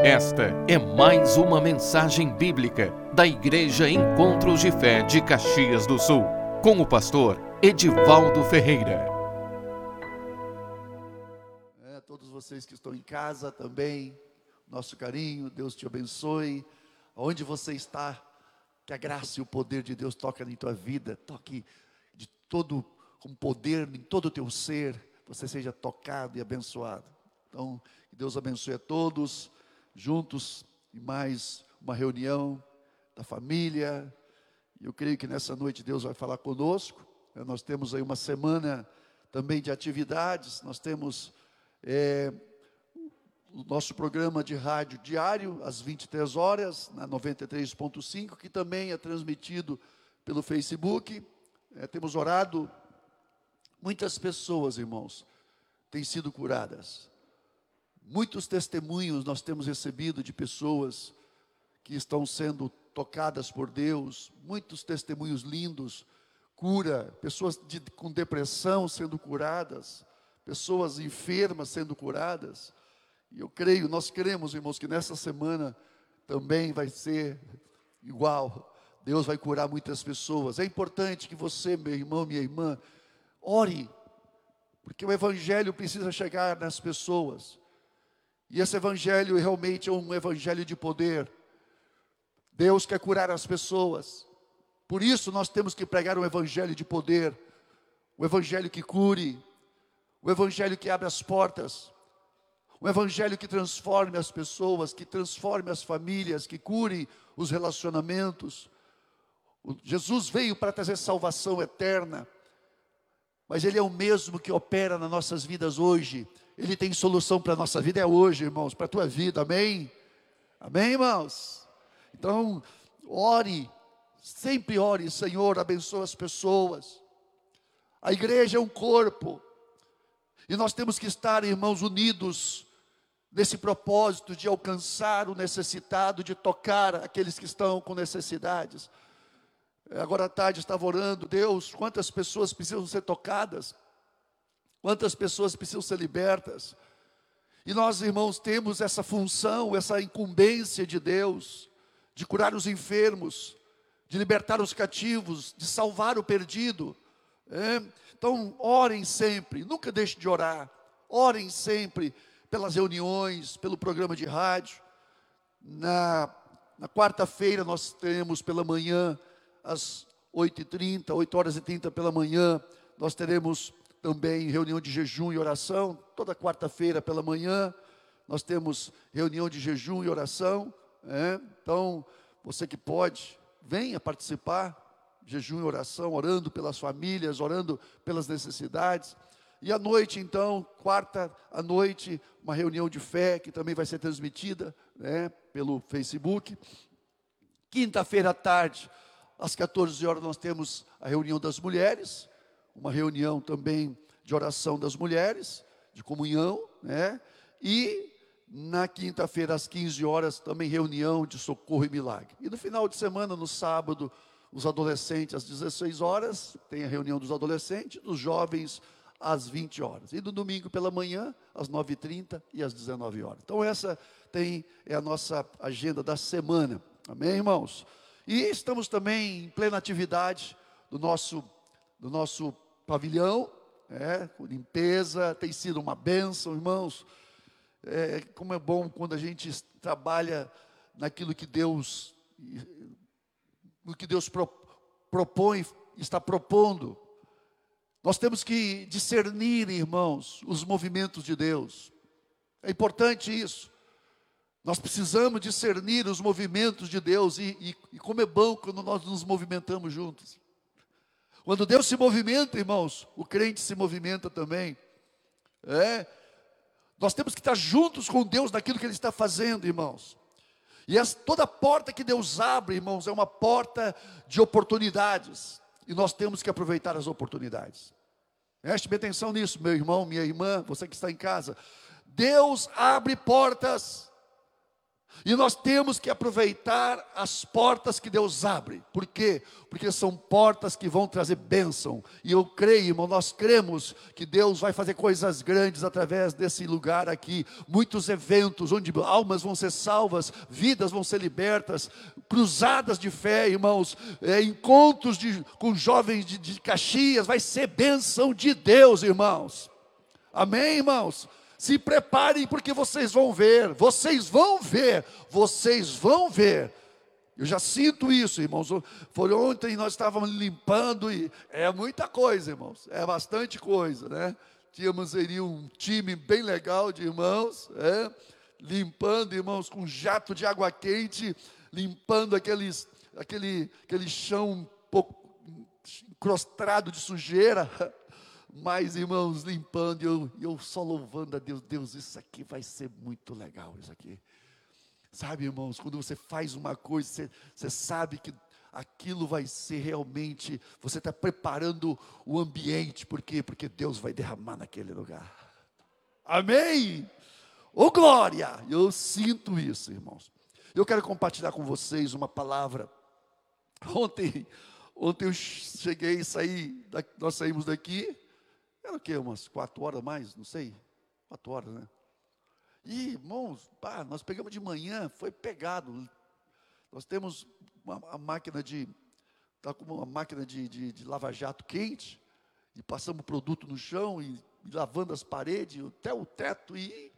Esta é mais uma mensagem bíblica da Igreja Encontros de Fé de Caxias do Sul, com o pastor Edivaldo Ferreira. É, todos vocês que estão em casa também, nosso carinho, Deus te abençoe. Onde você está, que a graça e o poder de Deus toque em tua vida, toque de todo com poder em todo o teu ser, você seja tocado e abençoado. Então, que Deus abençoe a todos juntos em mais uma reunião da família. Eu creio que nessa noite Deus vai falar conosco. É, nós temos aí uma semana também de atividades. Nós temos é, o nosso programa de rádio diário, às 23 horas, na 93.5, que também é transmitido pelo Facebook. É, temos orado. Muitas pessoas, irmãos, têm sido curadas. Muitos testemunhos nós temos recebido de pessoas que estão sendo tocadas por Deus, muitos testemunhos lindos, cura, pessoas de, com depressão sendo curadas, pessoas enfermas sendo curadas. E eu creio, nós queremos, irmãos, que nessa semana também vai ser igual. Deus vai curar muitas pessoas. É importante que você, meu irmão, minha irmã, ore, porque o Evangelho precisa chegar nas pessoas. E esse evangelho realmente é um evangelho de poder. Deus quer curar as pessoas. Por isso nós temos que pregar um evangelho de poder, o um evangelho que cure, o um evangelho que abre as portas, o um evangelho que transforme as pessoas, que transforme as famílias, que cure os relacionamentos. Jesus veio para trazer salvação eterna, mas Ele é o mesmo que opera nas nossas vidas hoje. Ele tem solução para a nossa vida, é hoje, irmãos, para a tua vida, amém? Amém, irmãos? Então, ore, sempre ore, Senhor, abençoa as pessoas. A igreja é um corpo, e nós temos que estar, irmãos, unidos nesse propósito de alcançar o necessitado, de tocar aqueles que estão com necessidades. Agora à tarde estava orando, Deus, quantas pessoas precisam ser tocadas? Quantas pessoas precisam ser libertas? E nós, irmãos, temos essa função, essa incumbência de Deus, de curar os enfermos, de libertar os cativos, de salvar o perdido. É? Então, orem sempre, nunca deixe de orar. Orem sempre pelas reuniões, pelo programa de rádio. Na, na quarta-feira nós teremos pela manhã, às 8h30, 8 horas e 30 pela manhã, nós teremos também reunião de jejum e oração, toda quarta-feira pela manhã, nós temos reunião de jejum e oração, é? então, você que pode, venha participar, jejum e oração, orando pelas famílias, orando pelas necessidades, e à noite, então, quarta à noite, uma reunião de fé que também vai ser transmitida né, pelo Facebook. Quinta-feira à tarde, às 14 horas, nós temos a reunião das mulheres uma reunião também de oração das mulheres, de comunhão, né? E na quinta-feira, às 15 horas, também reunião de socorro e milagre. E no final de semana, no sábado, os adolescentes às 16 horas, tem a reunião dos adolescentes, dos jovens às 20 horas. E no domingo pela manhã, às 9h30 e às 19 horas. Então essa tem é a nossa agenda da semana. Amém, irmãos? E estamos também em plena atividade do nosso do nosso pavilhão, é, com limpeza, tem sido uma bênção, irmãos. É, como é bom quando a gente trabalha naquilo que Deus, no que Deus pro, propõe, está propondo. Nós temos que discernir, irmãos, os movimentos de Deus. É importante isso. Nós precisamos discernir os movimentos de Deus e, e, e como é bom quando nós nos movimentamos juntos. Quando Deus se movimenta, irmãos, o crente se movimenta também. É. Nós temos que estar juntos com Deus naquilo que Ele está fazendo, irmãos. E toda porta que Deus abre, irmãos, é uma porta de oportunidades. E nós temos que aproveitar as oportunidades. Preste bem atenção nisso, meu irmão, minha irmã, você que está em casa. Deus abre portas E nós temos que aproveitar as portas que Deus abre. Por quê? Porque são portas que vão trazer bênção. E eu creio, irmão, nós cremos que Deus vai fazer coisas grandes através desse lugar aqui. Muitos eventos onde almas vão ser salvas, vidas vão ser libertas, cruzadas de fé, irmãos, é, encontros de, com jovens de, de Caxias. Vai ser bênção de Deus, irmãos. Amém, irmãos? Se preparem, porque vocês vão ver, vocês vão ver, vocês vão ver. Eu já sinto isso, irmãos. Foi ontem nós estávamos limpando e é muita coisa, irmãos. É bastante coisa, né? Tínhamos ali um time bem legal de irmãos, é? limpando, irmãos, com jato de água quente, limpando aqueles, aquele, aquele chão um pouco encrostado de sujeira. Mas, irmãos, limpando, eu, eu só louvando a Deus, Deus, isso aqui vai ser muito legal, isso aqui. Sabe, irmãos, quando você faz uma coisa, você, você sabe que aquilo vai ser realmente, você está preparando o ambiente, por quê? Porque Deus vai derramar naquele lugar. Amém? Ô oh, glória! Eu sinto isso, irmãos. Eu quero compartilhar com vocês uma palavra. Ontem, ontem eu cheguei, saí, nós saímos daqui, era o quê? Umas quatro horas mais? Não sei. Quatro horas, né? E, irmãos, pá, nós pegamos de manhã, foi pegado. Nós temos uma, uma máquina de. Está com uma máquina de, de, de lava-jato quente, e passamos o produto no chão, e, e, lavando as paredes, até o teto, e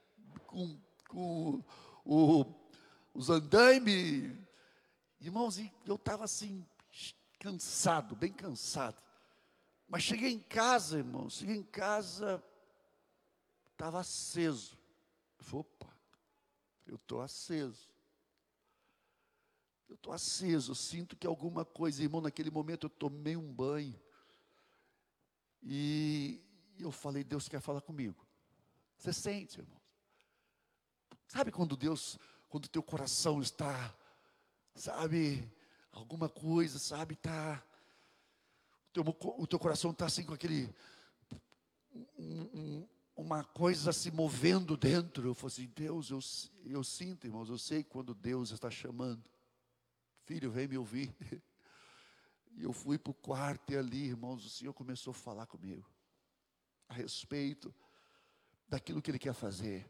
com, com o, os andaimes. Irmãos, eu estava assim, cansado, bem cansado. Mas cheguei em casa, irmão, cheguei em casa, estava aceso. Opa, eu estou aceso. Eu estou aceso, sinto que alguma coisa, irmão, naquele momento eu tomei um banho. E eu falei, Deus quer falar comigo. Você sente, irmão? Sabe quando Deus, quando teu coração está, sabe, alguma coisa, sabe, está teu, o teu coração está assim com aquele. Um, um, uma coisa se movendo dentro. Eu falei assim: Deus, eu, eu sinto, irmãos, eu sei quando Deus está chamando. Filho, vem me ouvir. E eu fui para o quarto e ali, irmãos, o Senhor começou a falar comigo a respeito daquilo que Ele quer fazer,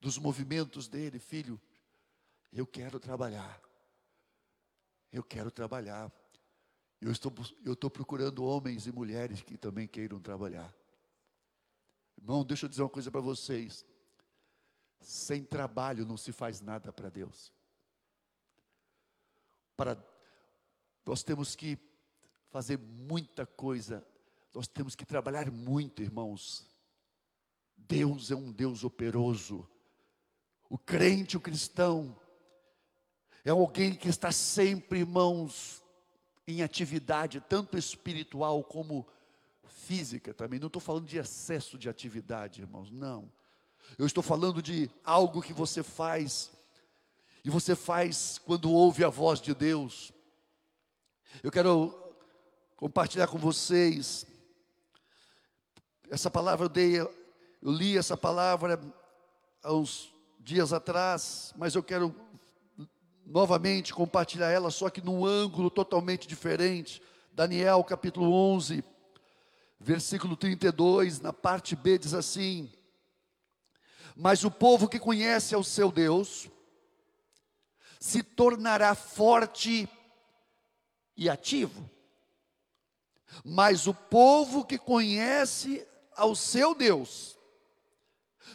dos movimentos dele, filho. Eu quero trabalhar. Eu quero trabalhar. Eu estou, eu estou procurando homens e mulheres que também queiram trabalhar. Irmão, deixa eu dizer uma coisa para vocês. Sem trabalho não se faz nada para Deus. Para nós temos que fazer muita coisa. Nós temos que trabalhar muito, irmãos. Deus é um Deus operoso. O crente, o cristão, é alguém que está sempre, irmãos, em atividade, tanto espiritual como física também. Não estou falando de excesso de atividade, irmãos, não. Eu estou falando de algo que você faz, e você faz quando ouve a voz de Deus. Eu quero compartilhar com vocês essa palavra eu dei, eu li essa palavra há uns dias atrás, mas eu quero novamente compartilhar ela, só que num ângulo totalmente diferente. Daniel capítulo 11, versículo 32, na parte B diz assim: Mas o povo que conhece ao seu Deus se tornará forte e ativo. Mas o povo que conhece ao seu Deus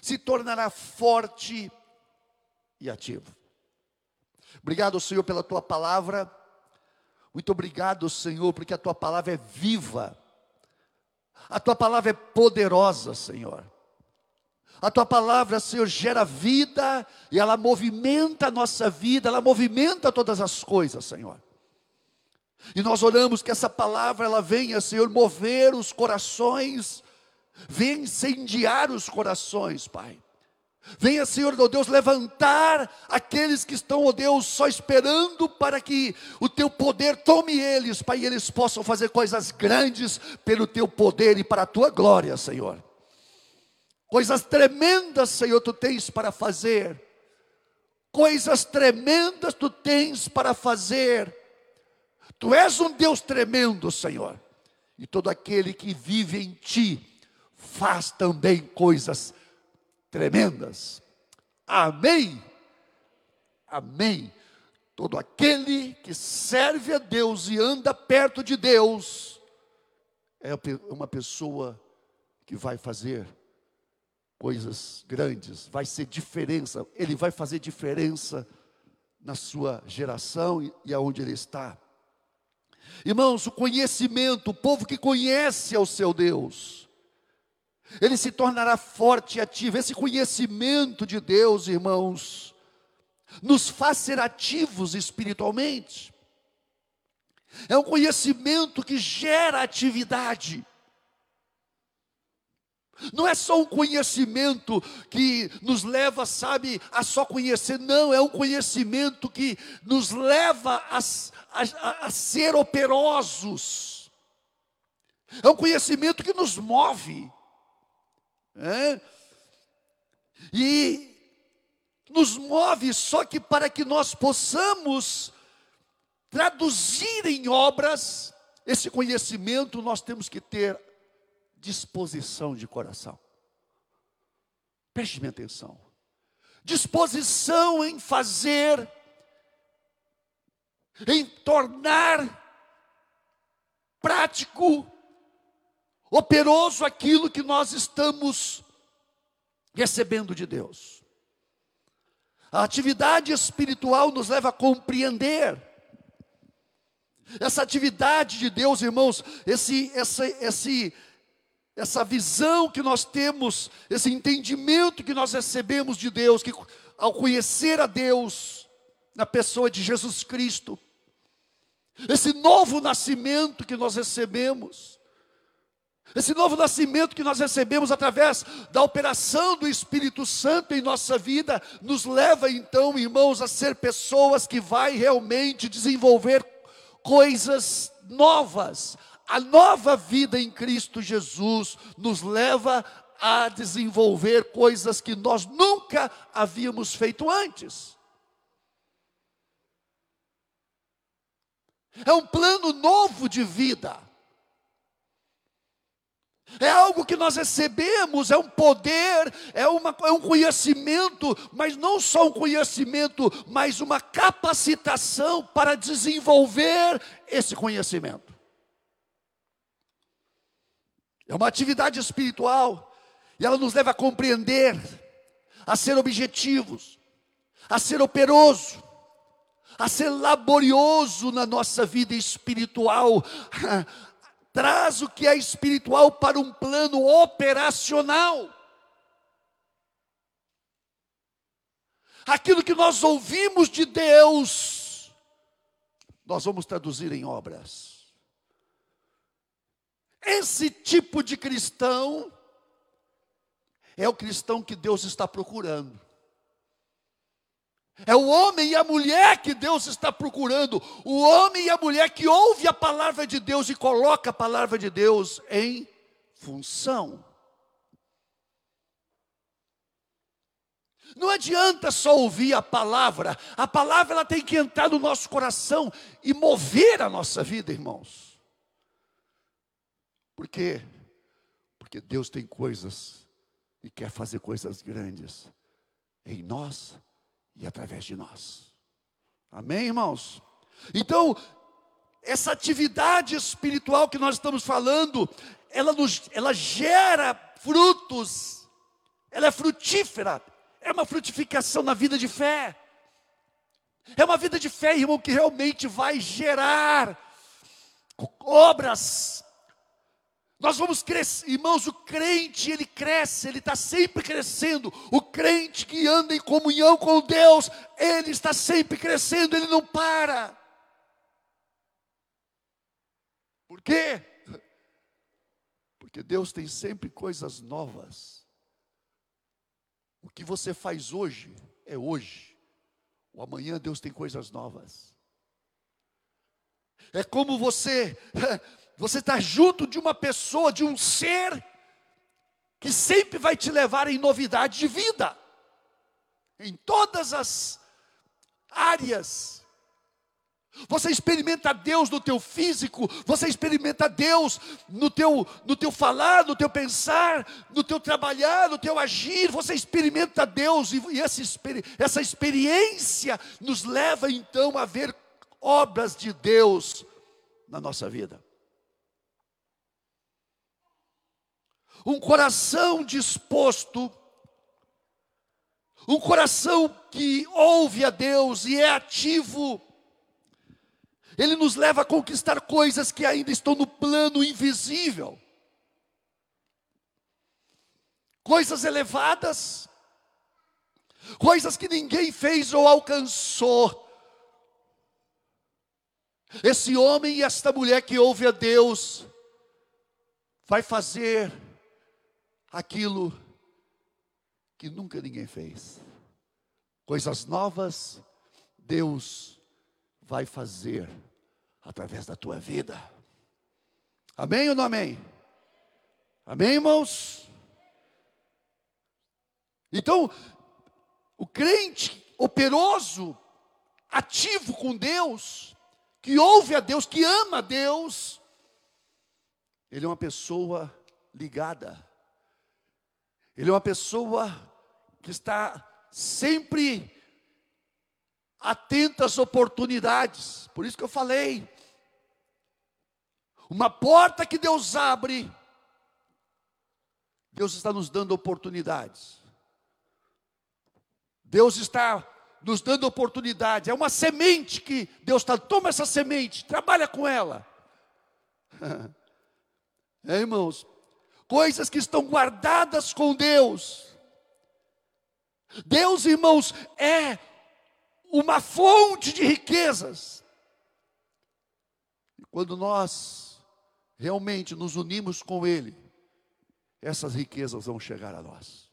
se tornará forte e ativo. Obrigado, Senhor, pela tua palavra. Muito obrigado, Senhor, porque a tua palavra é viva. A tua palavra é poderosa, Senhor. A tua palavra, Senhor, gera vida e ela movimenta a nossa vida, ela movimenta todas as coisas, Senhor. E nós oramos que essa palavra ela venha, Senhor, mover os corações, venha incendiar os corações, Pai. Venha, Senhor, oh Deus, levantar aqueles que estão, oh Deus, só esperando para que o teu poder tome eles, Pai, e eles possam fazer coisas grandes pelo teu poder e para a tua glória, Senhor. Coisas tremendas, Senhor, tu tens para fazer. Coisas tremendas tu tens para fazer. Tu és um Deus tremendo, Senhor. E todo aquele que vive em ti faz também coisas tremendas. Amém. Amém. Todo aquele que serve a Deus e anda perto de Deus é uma pessoa que vai fazer coisas grandes, vai ser diferença, ele vai fazer diferença na sua geração e aonde ele está. Irmãos, o conhecimento, o povo que conhece ao seu Deus, ele se tornará forte e ativo. Esse conhecimento de Deus, irmãos, nos faz ser ativos espiritualmente. É um conhecimento que gera atividade. Não é só um conhecimento que nos leva, sabe, a só conhecer, não, é um conhecimento que nos leva a, a, a ser operosos, é um conhecimento que nos move, é? e nos move só que para que nós possamos traduzir em obras esse conhecimento, nós temos que ter disposição de coração. Preste atenção. Disposição em fazer, em tornar prático, operoso aquilo que nós estamos recebendo de Deus. A atividade espiritual nos leva a compreender. Essa atividade de Deus, irmãos, esse, esse, esse, essa visão que nós temos, esse entendimento que nós recebemos de Deus, que ao conhecer a Deus, na pessoa de Jesus Cristo, esse novo nascimento que nós recebemos, esse novo nascimento que nós recebemos através da operação do Espírito Santo em nossa vida, nos leva então, irmãos, a ser pessoas que vai realmente desenvolver coisas novas, a nova vida em Cristo Jesus nos leva a desenvolver coisas que nós nunca havíamos feito antes. É um plano novo de vida. É algo que nós recebemos, é um poder, é, uma, é um conhecimento, mas não só um conhecimento, mas uma capacitação para desenvolver esse conhecimento. É uma atividade espiritual e ela nos leva a compreender, a ser objetivos, a ser operoso, a ser laborioso na nossa vida espiritual. Traz o que é espiritual para um plano operacional. Aquilo que nós ouvimos de Deus, nós vamos traduzir em obras. Esse tipo de cristão é o cristão que Deus está procurando. É o homem e a mulher que Deus está procurando. O homem e a mulher que ouve a palavra de Deus e coloca a palavra de Deus em função. Não adianta só ouvir a palavra, a palavra ela tem que entrar no nosso coração e mover a nossa vida, irmãos. Por quê? Porque Deus tem coisas e quer fazer coisas grandes em nós e através de nós. Amém, irmãos? Então, essa atividade espiritual que nós estamos falando, ela, nos, ela gera frutos, ela é frutífera, é uma frutificação na vida de fé. É uma vida de fé, irmão, que realmente vai gerar obras nós vamos crescer, irmãos, o crente, ele cresce, ele está sempre crescendo. O crente que anda em comunhão com Deus, ele está sempre crescendo, ele não para. Por quê? Porque Deus tem sempre coisas novas. O que você faz hoje é hoje. O amanhã Deus tem coisas novas. É como você Você está junto de uma pessoa, de um ser, que sempre vai te levar em novidade de vida, em todas as áreas. Você experimenta Deus no teu físico, você experimenta Deus no teu, no teu falar, no teu pensar, no teu trabalhar, no teu agir, você experimenta Deus e, e essa, essa experiência nos leva então a ver obras de Deus na nossa vida. Um coração disposto, um coração que ouve a Deus e é ativo, ele nos leva a conquistar coisas que ainda estão no plano invisível. Coisas elevadas, coisas que ninguém fez ou alcançou. Esse homem e esta mulher que ouve a Deus, vai fazer aquilo que nunca ninguém fez. Coisas novas, Deus vai fazer através da tua vida. Amém ou não amém? Amém, irmãos? Então, o crente operoso, ativo com Deus, que ouve a Deus, que ama a Deus, ele é uma pessoa ligada. Ele é uma pessoa que está sempre atenta às oportunidades. Por isso que eu falei, uma porta que Deus abre, Deus está nos dando oportunidades. Deus está nos dando oportunidades. É uma semente que Deus está, toma essa semente, trabalha com ela. É, irmãos, coisas que estão guardadas com Deus. Deus, irmãos, é uma fonte de riquezas. E quando nós realmente nos unimos com Ele, essas riquezas vão chegar a nós.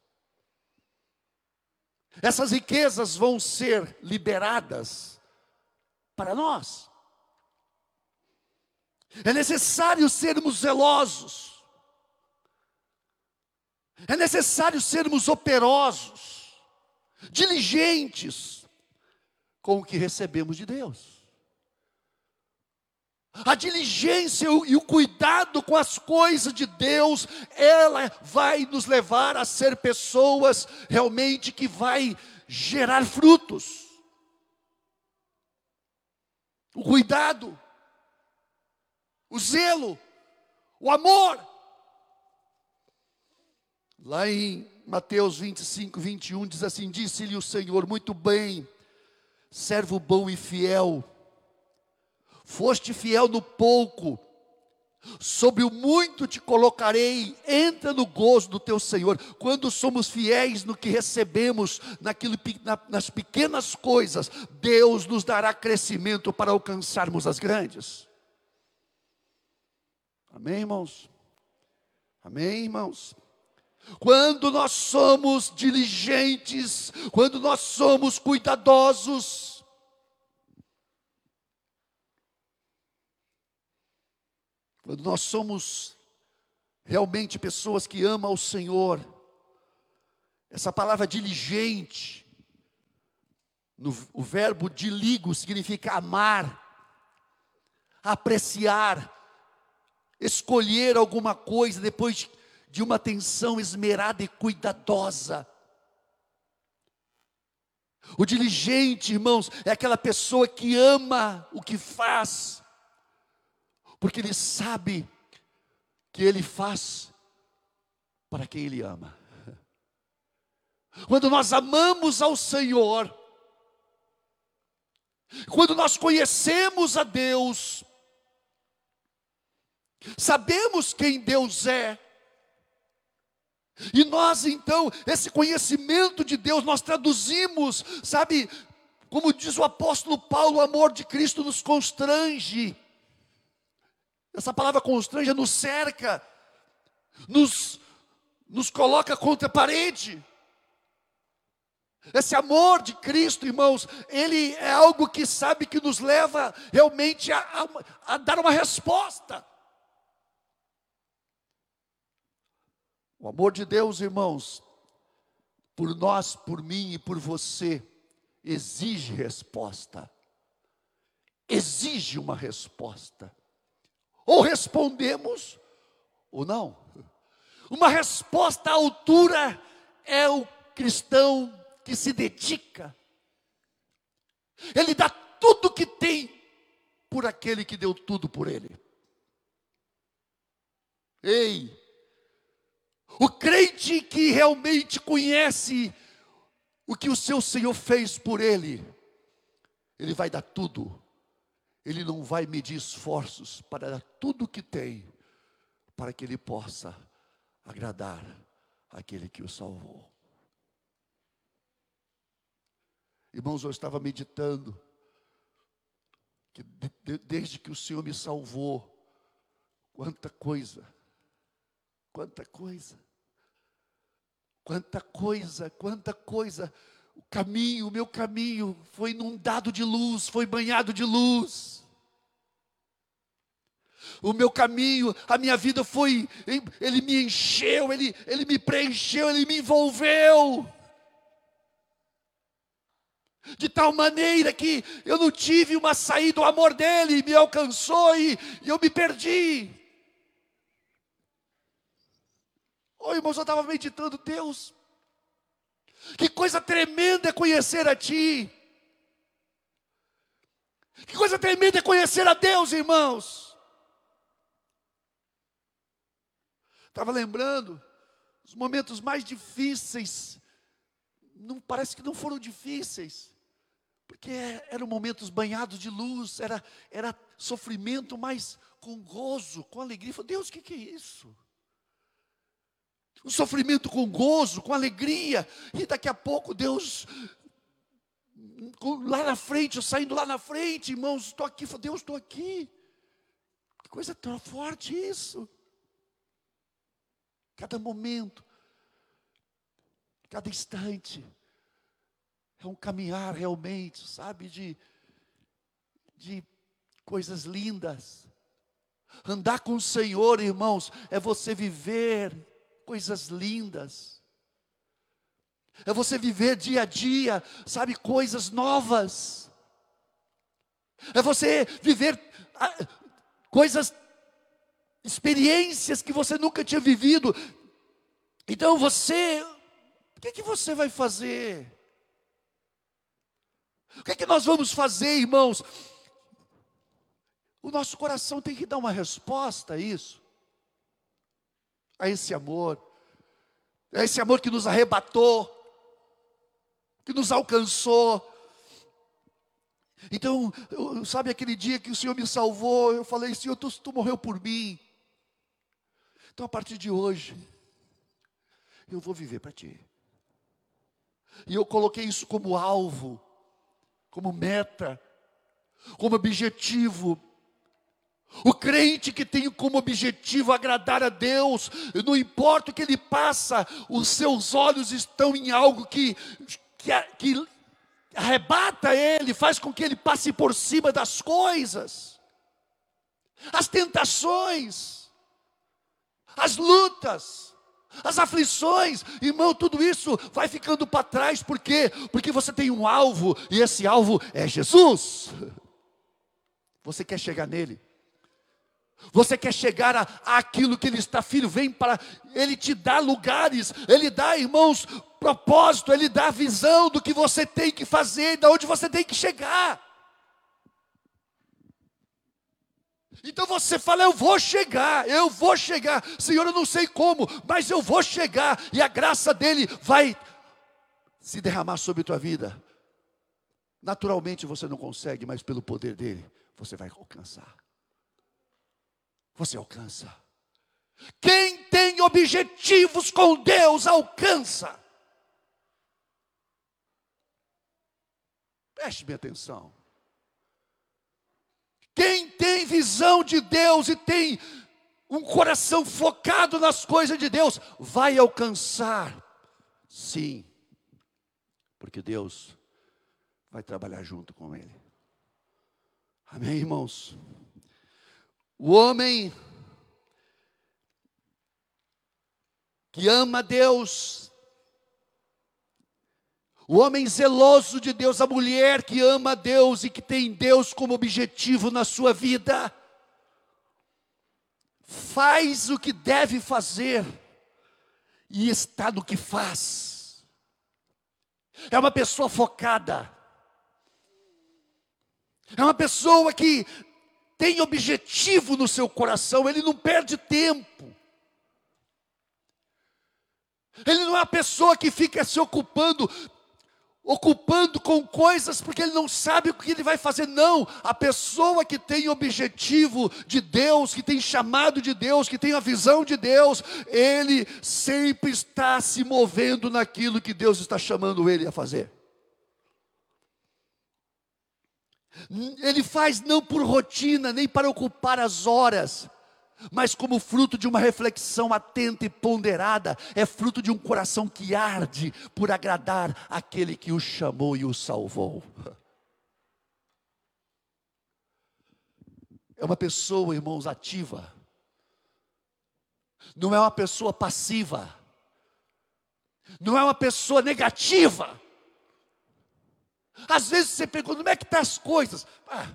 Essas riquezas vão ser liberadas para nós. É necessário sermos zelosos. É necessário sermos operosos, diligentes com o que recebemos de Deus. A diligência e o cuidado com as coisas de Deus, ela vai nos levar a ser pessoas realmente que vai gerar frutos. O cuidado, o zelo, o amor. Lá em Mateus 25, 21 diz assim: Disse-lhe o Senhor, muito bem, servo bom e fiel Foste fiel no pouco, sobre o muito te colocarei, entra no gozo do teu Senhor. Quando somos fiéis no que recebemos, naquilo, nas pequenas coisas, Deus nos dará crescimento para alcançarmos as grandes. Amém, irmãos? Amém, irmãos? Quando nós somos diligentes, quando nós somos cuidadosos, Quando nós somos realmente pessoas que amam o Senhor, essa palavra diligente, no, o verbo diligo significa amar, apreciar, escolher alguma coisa depois de uma atenção esmerada e cuidadosa. O diligente, irmãos, é aquela pessoa que ama o que faz, porque ele sabe que ele faz para quem ele ama. Quando nós amamos ao Senhor, quando nós conhecemos a Deus, sabemos quem Deus é, e nós então, esse conhecimento de Deus, nós traduzimos, sabe, como diz o apóstolo Paulo, o amor de Cristo nos constrange. Essa palavra constrange nos cerca, nos, nos coloca contra a parede. Esse amor de Cristo, irmãos, ele é algo que sabe que nos leva realmente a, a, a dar uma resposta. O amor de Deus, irmãos, por nós, por mim e por você, exige resposta. Exige uma resposta. Ou respondemos, ou não. Uma resposta à altura é o cristão que se dedica. Ele dá tudo que tem por aquele que deu tudo por ele. Ei, o crente que realmente conhece o que o seu Senhor fez por ele, ele vai dar tudo. Ele não vai medir esforços para dar tudo o que tem, para que ele possa agradar aquele que o salvou. Irmãos, eu estava meditando que desde que o Senhor me salvou, quanta coisa, quanta coisa. Quanta coisa, quanta coisa. O caminho, o meu caminho foi inundado de luz, foi banhado de luz. O meu caminho, a minha vida foi, ele me encheu, ele, ele me preencheu, ele me envolveu. De tal maneira que eu não tive uma saída, o amor dele me alcançou e, e eu me perdi. Ô oh, irmãos, eu estava meditando, Deus, que coisa tremenda é conhecer a Ti. Que coisa tremenda é conhecer a Deus, irmãos. Estava lembrando, os momentos mais difíceis, não parece que não foram difíceis, porque eram momentos banhados de luz, era, era sofrimento, mas com gozo, com alegria. Falei, Deus, o que, que é isso? O sofrimento com gozo, com alegria, e daqui a pouco Deus, lá na frente, eu saindo lá na frente, irmãos, estou aqui, Deus, estou aqui. Que coisa tão forte isso. Cada momento, cada instante, é um caminhar realmente, sabe, de, de coisas lindas. Andar com o Senhor, irmãos, é você viver coisas lindas. É você viver dia a dia, sabe, coisas novas. É você viver ah, coisas, experiências que você nunca tinha vivido. Então você, o que, que você vai fazer? O que que nós vamos fazer, irmãos? O nosso coração tem que dar uma resposta a isso a esse amor, a esse amor que nos arrebatou, que nos alcançou. Então, eu, sabe aquele dia que o Senhor me salvou, eu falei, Senhor, tu, tu morreu por mim. Então, a partir de hoje, eu vou viver para ti. E eu coloquei isso como alvo, como meta, como objetivo o crente que tem como objetivo agradar a Deus, não importa o que ele passa, os seus olhos estão em algo que, que, que arrebata ele, faz com que ele passe por cima das coisas, as tentações, as lutas, as aflições, irmão, tudo isso vai ficando para trás, por quê? Porque você tem um alvo, e esse alvo é Jesus. Você quer chegar nele. Você quer chegar a, aquilo que Ele está, filho, vem para, Ele te dá lugares, Ele dá, irmãos, propósito, Ele dá visão do que você tem que fazer, de onde você tem que chegar. Então você fala, eu vou chegar, eu vou chegar, Senhor, eu não sei como, mas eu vou chegar, e a graça dEle vai se derramar sobre a tua vida. Naturalmente você não consegue, mas pelo poder dEle, você vai alcançar você alcança. Quem tem objetivos com Deus alcança. Preste minha atenção. Quem tem visão de Deus e tem um coração focado nas coisas de Deus, vai alcançar, sim, porque Deus vai trabalhar junto com Ele. Amém, irmãos? O homem que ama Deus, O homem zeloso de Deus, a mulher que ama Deus e que tem Deus como objetivo na sua vida, faz o que deve fazer e está no que faz. É uma pessoa focada. É uma pessoa que tem objetivo no seu coração, ele não perde tempo. Ele não é uma pessoa que fica se ocupando ocupando com coisas porque ele não sabe o que ele vai fazer. Não, a pessoa que tem objetivo de Deus, que tem chamado de Deus, que tem a visão de Deus, ele sempre está se movendo naquilo que Deus está chamando ele a fazer. Ele faz não por rotina, nem para ocupar as horas, mas como fruto de uma reflexão atenta e ponderada, é fruto de um coração que arde por agradar aquele que o chamou e o salvou. É uma pessoa, irmãos, ativa, não é uma pessoa passiva, não é uma pessoa negativa. Às vezes você pergunta, como é que estão tá as coisas? Ah,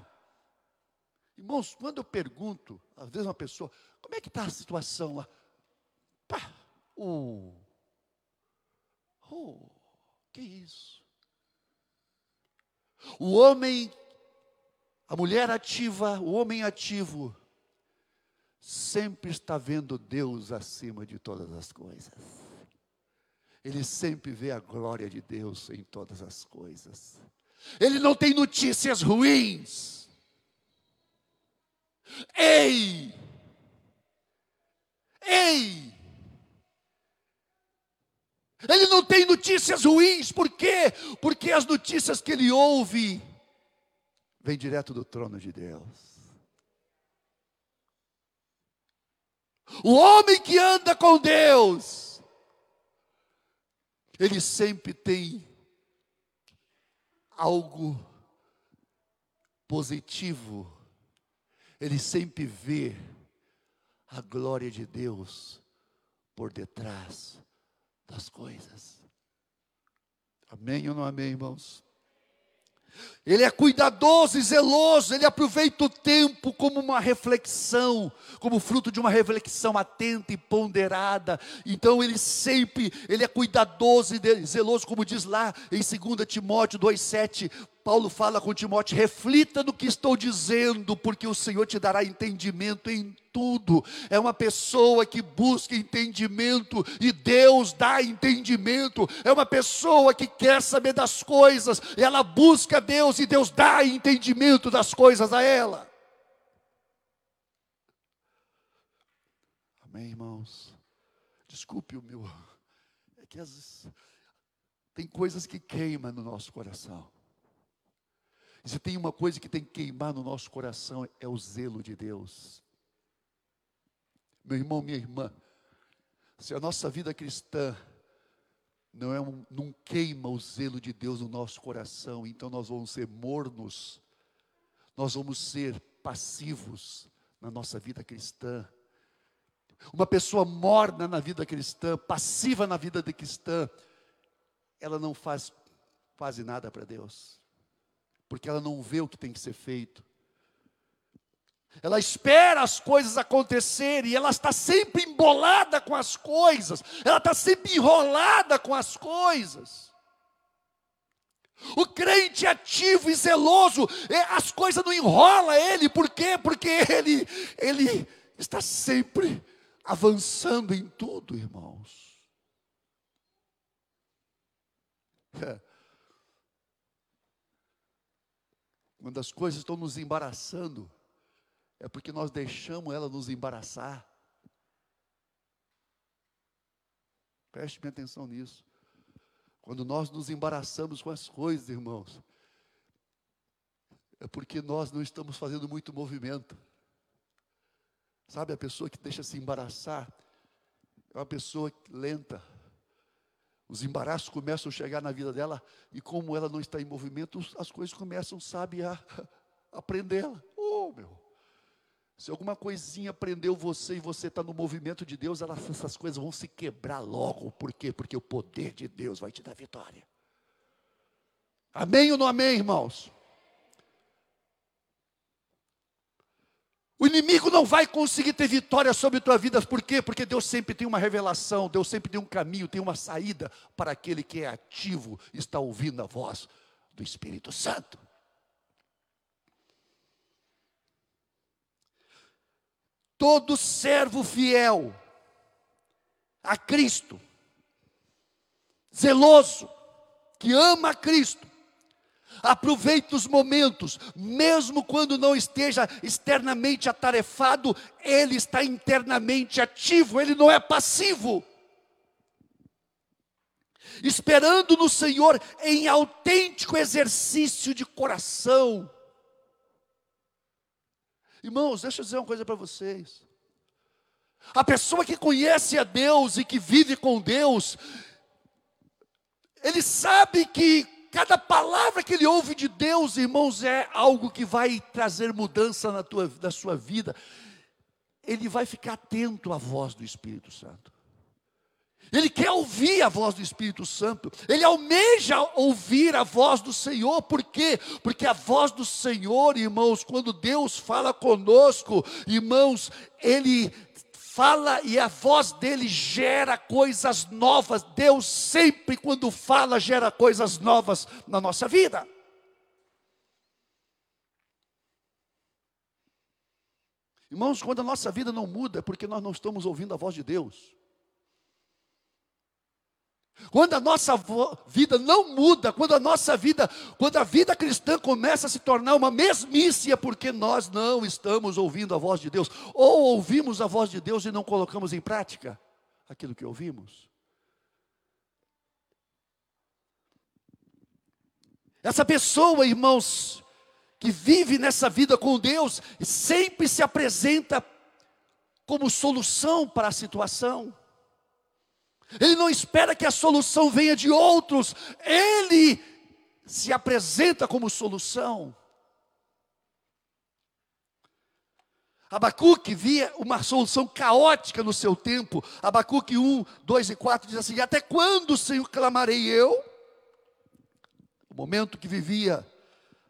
Irmãos, quando eu pergunto, às vezes uma pessoa, como é que está a situação lá? Pá, oh, oh, que isso? O homem, a mulher ativa, o homem ativo, sempre está vendo Deus acima de todas as coisas. Ele sempre vê a glória de Deus em todas as coisas. Ele não tem notícias ruins. Ei! Ei! Ele não tem notícias ruins, por quê? Porque as notícias que ele ouve vêm direto do trono de Deus. O homem que anda com Deus, ele sempre tem algo positivo ele sempre vê a glória de Deus por detrás das coisas. Amém ou não amém, irmãos? Ele é cuidadoso e zeloso, ele aproveita o tempo como uma reflexão, como fruto de uma reflexão atenta e ponderada. Então ele sempre, ele é cuidadoso e zeloso, como diz lá em 2 Timóteo 2:7, Paulo fala com Timóteo: reflita no que estou dizendo, porque o Senhor te dará entendimento em tudo. É uma pessoa que busca entendimento e Deus dá entendimento. É uma pessoa que quer saber das coisas, ela busca Deus e Deus dá entendimento das coisas a ela. Amém, irmãos? Desculpe o meu. É que vezes tem coisas que queimam no nosso coração. E se tem uma coisa que tem que queimar no nosso coração, é o zelo de Deus. Meu irmão, minha irmã, se a nossa vida cristã não, é um, não queima o zelo de Deus no nosso coração, então nós vamos ser mornos, nós vamos ser passivos na nossa vida cristã. Uma pessoa morna na vida cristã, passiva na vida de cristã, ela não faz quase nada para Deus porque ela não vê o que tem que ser feito. Ela espera as coisas acontecerem e ela está sempre embolada com as coisas, ela está sempre enrolada com as coisas. O crente ativo e zeloso, é, as coisas não enrolam ele, por quê? Porque ele, ele está sempre avançando em tudo, irmãos. É. Quando as coisas estão nos embaraçando, é porque nós deixamos ela nos embaraçar. Preste minha atenção nisso. Quando nós nos embaraçamos com as coisas, irmãos, é porque nós não estamos fazendo muito movimento. Sabe, a pessoa que deixa se embaraçar é uma pessoa lenta, os embaraços começam a chegar na vida dela, e como ela não está em movimento, as coisas começam, sabe, a, a prendê-la. Oh, meu. Se alguma coisinha prendeu você e você está no movimento de Deus, essas coisas vão se quebrar logo. Por quê? Porque o poder de Deus vai te dar vitória. Amém ou não amém, irmãos? O inimigo não vai conseguir ter vitória sobre a tua vida, por quê? Porque Deus sempre tem uma revelação, Deus sempre tem um caminho, tem uma saída para aquele que é ativo, está ouvindo a voz do Espírito Santo. Todo servo fiel a Cristo, zeloso, que ama a Cristo, Aproveite os momentos, mesmo quando não esteja externamente atarefado, ele está internamente ativo, ele não é passivo. Esperando no Senhor em autêntico exercício de coração. Irmãos, deixa eu dizer uma coisa para vocês. A pessoa que conhece a Deus e que vive com Deus, ele sabe que Cada palavra que ele ouve de Deus, irmãos, é algo que vai trazer mudança na, tua, na sua vida. Ele vai ficar atento à voz do Espírito Santo. Ele quer ouvir a voz do Espírito Santo. Ele almeja ouvir a voz do Senhor. Por quê? Porque a voz do Senhor, irmãos, quando Deus fala conosco, irmãos, Ele fala e a voz dele gera coisas novas. Deus sempre, quando fala, gera coisas novas na nossa vida. Irmãos, quando a nossa vida não muda, é porque nós não estamos ouvindo a voz de Deus. Quando a nossa vida não muda, quando a nossa vida, quando a vida cristã começa a se tornar uma mesmice, é porque nós não estamos ouvindo a voz de Deus, ou ouvimos a voz de Deus e não colocamos em prática aquilo que ouvimos. Essa pessoa, irmãos, que vive nessa vida com Deus, sempre se apresenta como solução para a situação. Ele não espera que a solução venha de outros, ele se apresenta como solução. Abacuque via uma solução caótica no seu tempo. Abacuque 1, 2 e 4 diz assim: Até quando, Senhor, clamarei eu? O momento que vivia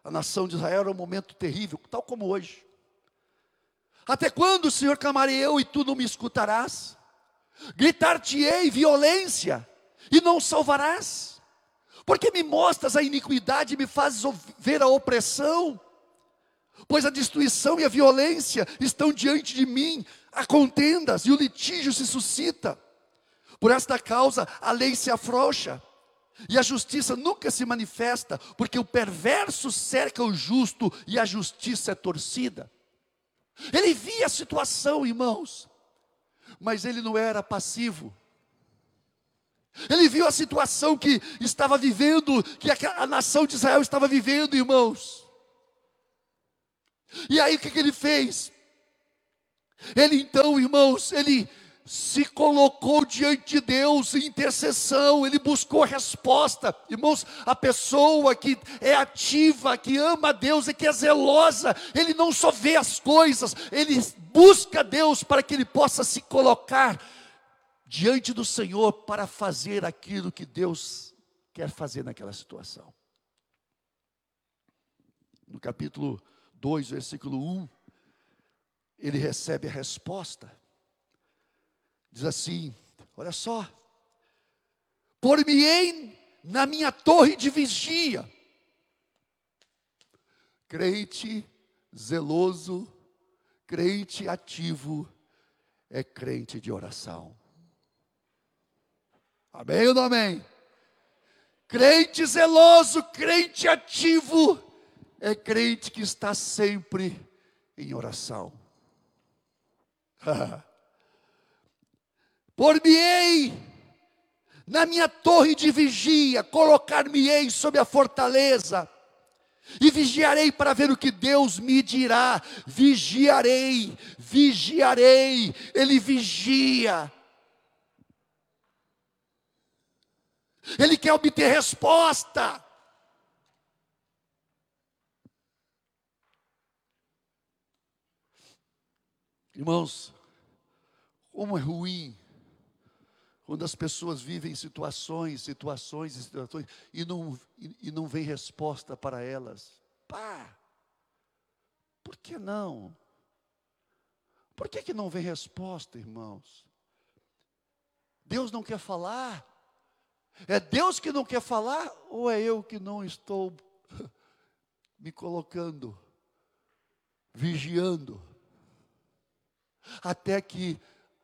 a nação de Israel era um momento terrível, tal como hoje. Até quando, Senhor, clamarei eu e tu não me escutarás? Gritar-te-ei violência e não salvarás. Porque me mostras a iniquidade e me fazes ver a opressão? Pois a destruição e a violência estão diante de mim, há contendas e o litígio se suscita. Por esta causa a lei se afrouxa e a justiça nunca se manifesta, porque o perverso cerca o justo e a justiça é torcida. Ele via a situação, irmãos, mas ele não era passivo. Ele viu a situação que estava vivendo, que a, nação de Israel estava vivendo, irmãos. E aí o que, que ele fez? Ele então, irmãos, ele se colocou diante de Deus em intercessão, ele buscou resposta. Irmãos, a pessoa que é ativa, que ama a Deus e que é zelosa, ele não só vê as coisas, ele busca Deus para que ele possa se colocar diante do Senhor para fazer aquilo que Deus quer fazer naquela situação. No capítulo 2, versículo 1, ele recebe a resposta Diz assim: olha só, por-me-ei na minha torre de vigia, crente zeloso, crente ativo, é crente de oração. Amém ou não amém? Crente zeloso, crente ativo, é crente que está sempre em oração. Por-me-ei na minha torre de vigia, colocar-me-ei sob a fortaleza, e vigiarei para ver o que Deus me dirá. Vigiarei, vigiarei, Ele vigia. Ele quer obter resposta. Irmãos, como é ruim Quando as pessoas vivem situações, situações e situações e não, e, e não vem resposta para elas. Pá! Por que não? Por que, que não vem resposta, irmãos? Deus não quer falar? É Deus que não quer falar ou é eu que não estou me colocando, vigiando, até que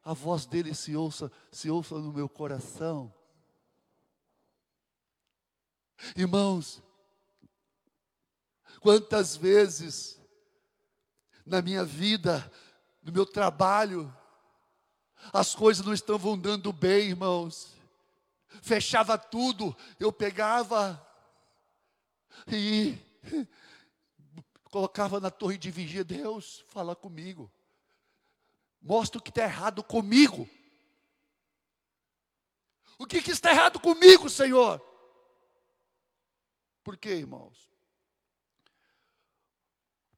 a voz dele se ouça, se ouça no meu coração? Irmãos, quantas vezes na minha vida, no meu trabalho, as coisas não estavam dando bem, irmãos. Fechava tudo, eu pegava e colocava na torre de vigia, Deus, fala comigo. Mostra o que está errado comigo. O que, que está errado comigo, Senhor? Por quê, irmãos?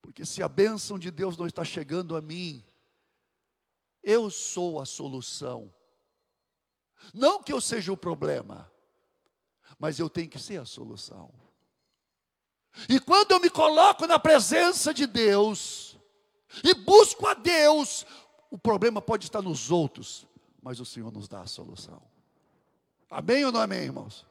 Porque se a bênção de Deus não está chegando a mim, eu sou a solução. Não que eu seja o problema, mas eu tenho que ser a solução. E quando eu me coloco na presença de Deus e busco a Deus, o problema pode estar nos outros, mas o Senhor nos dá a solução. Amém ou não amém, irmãos?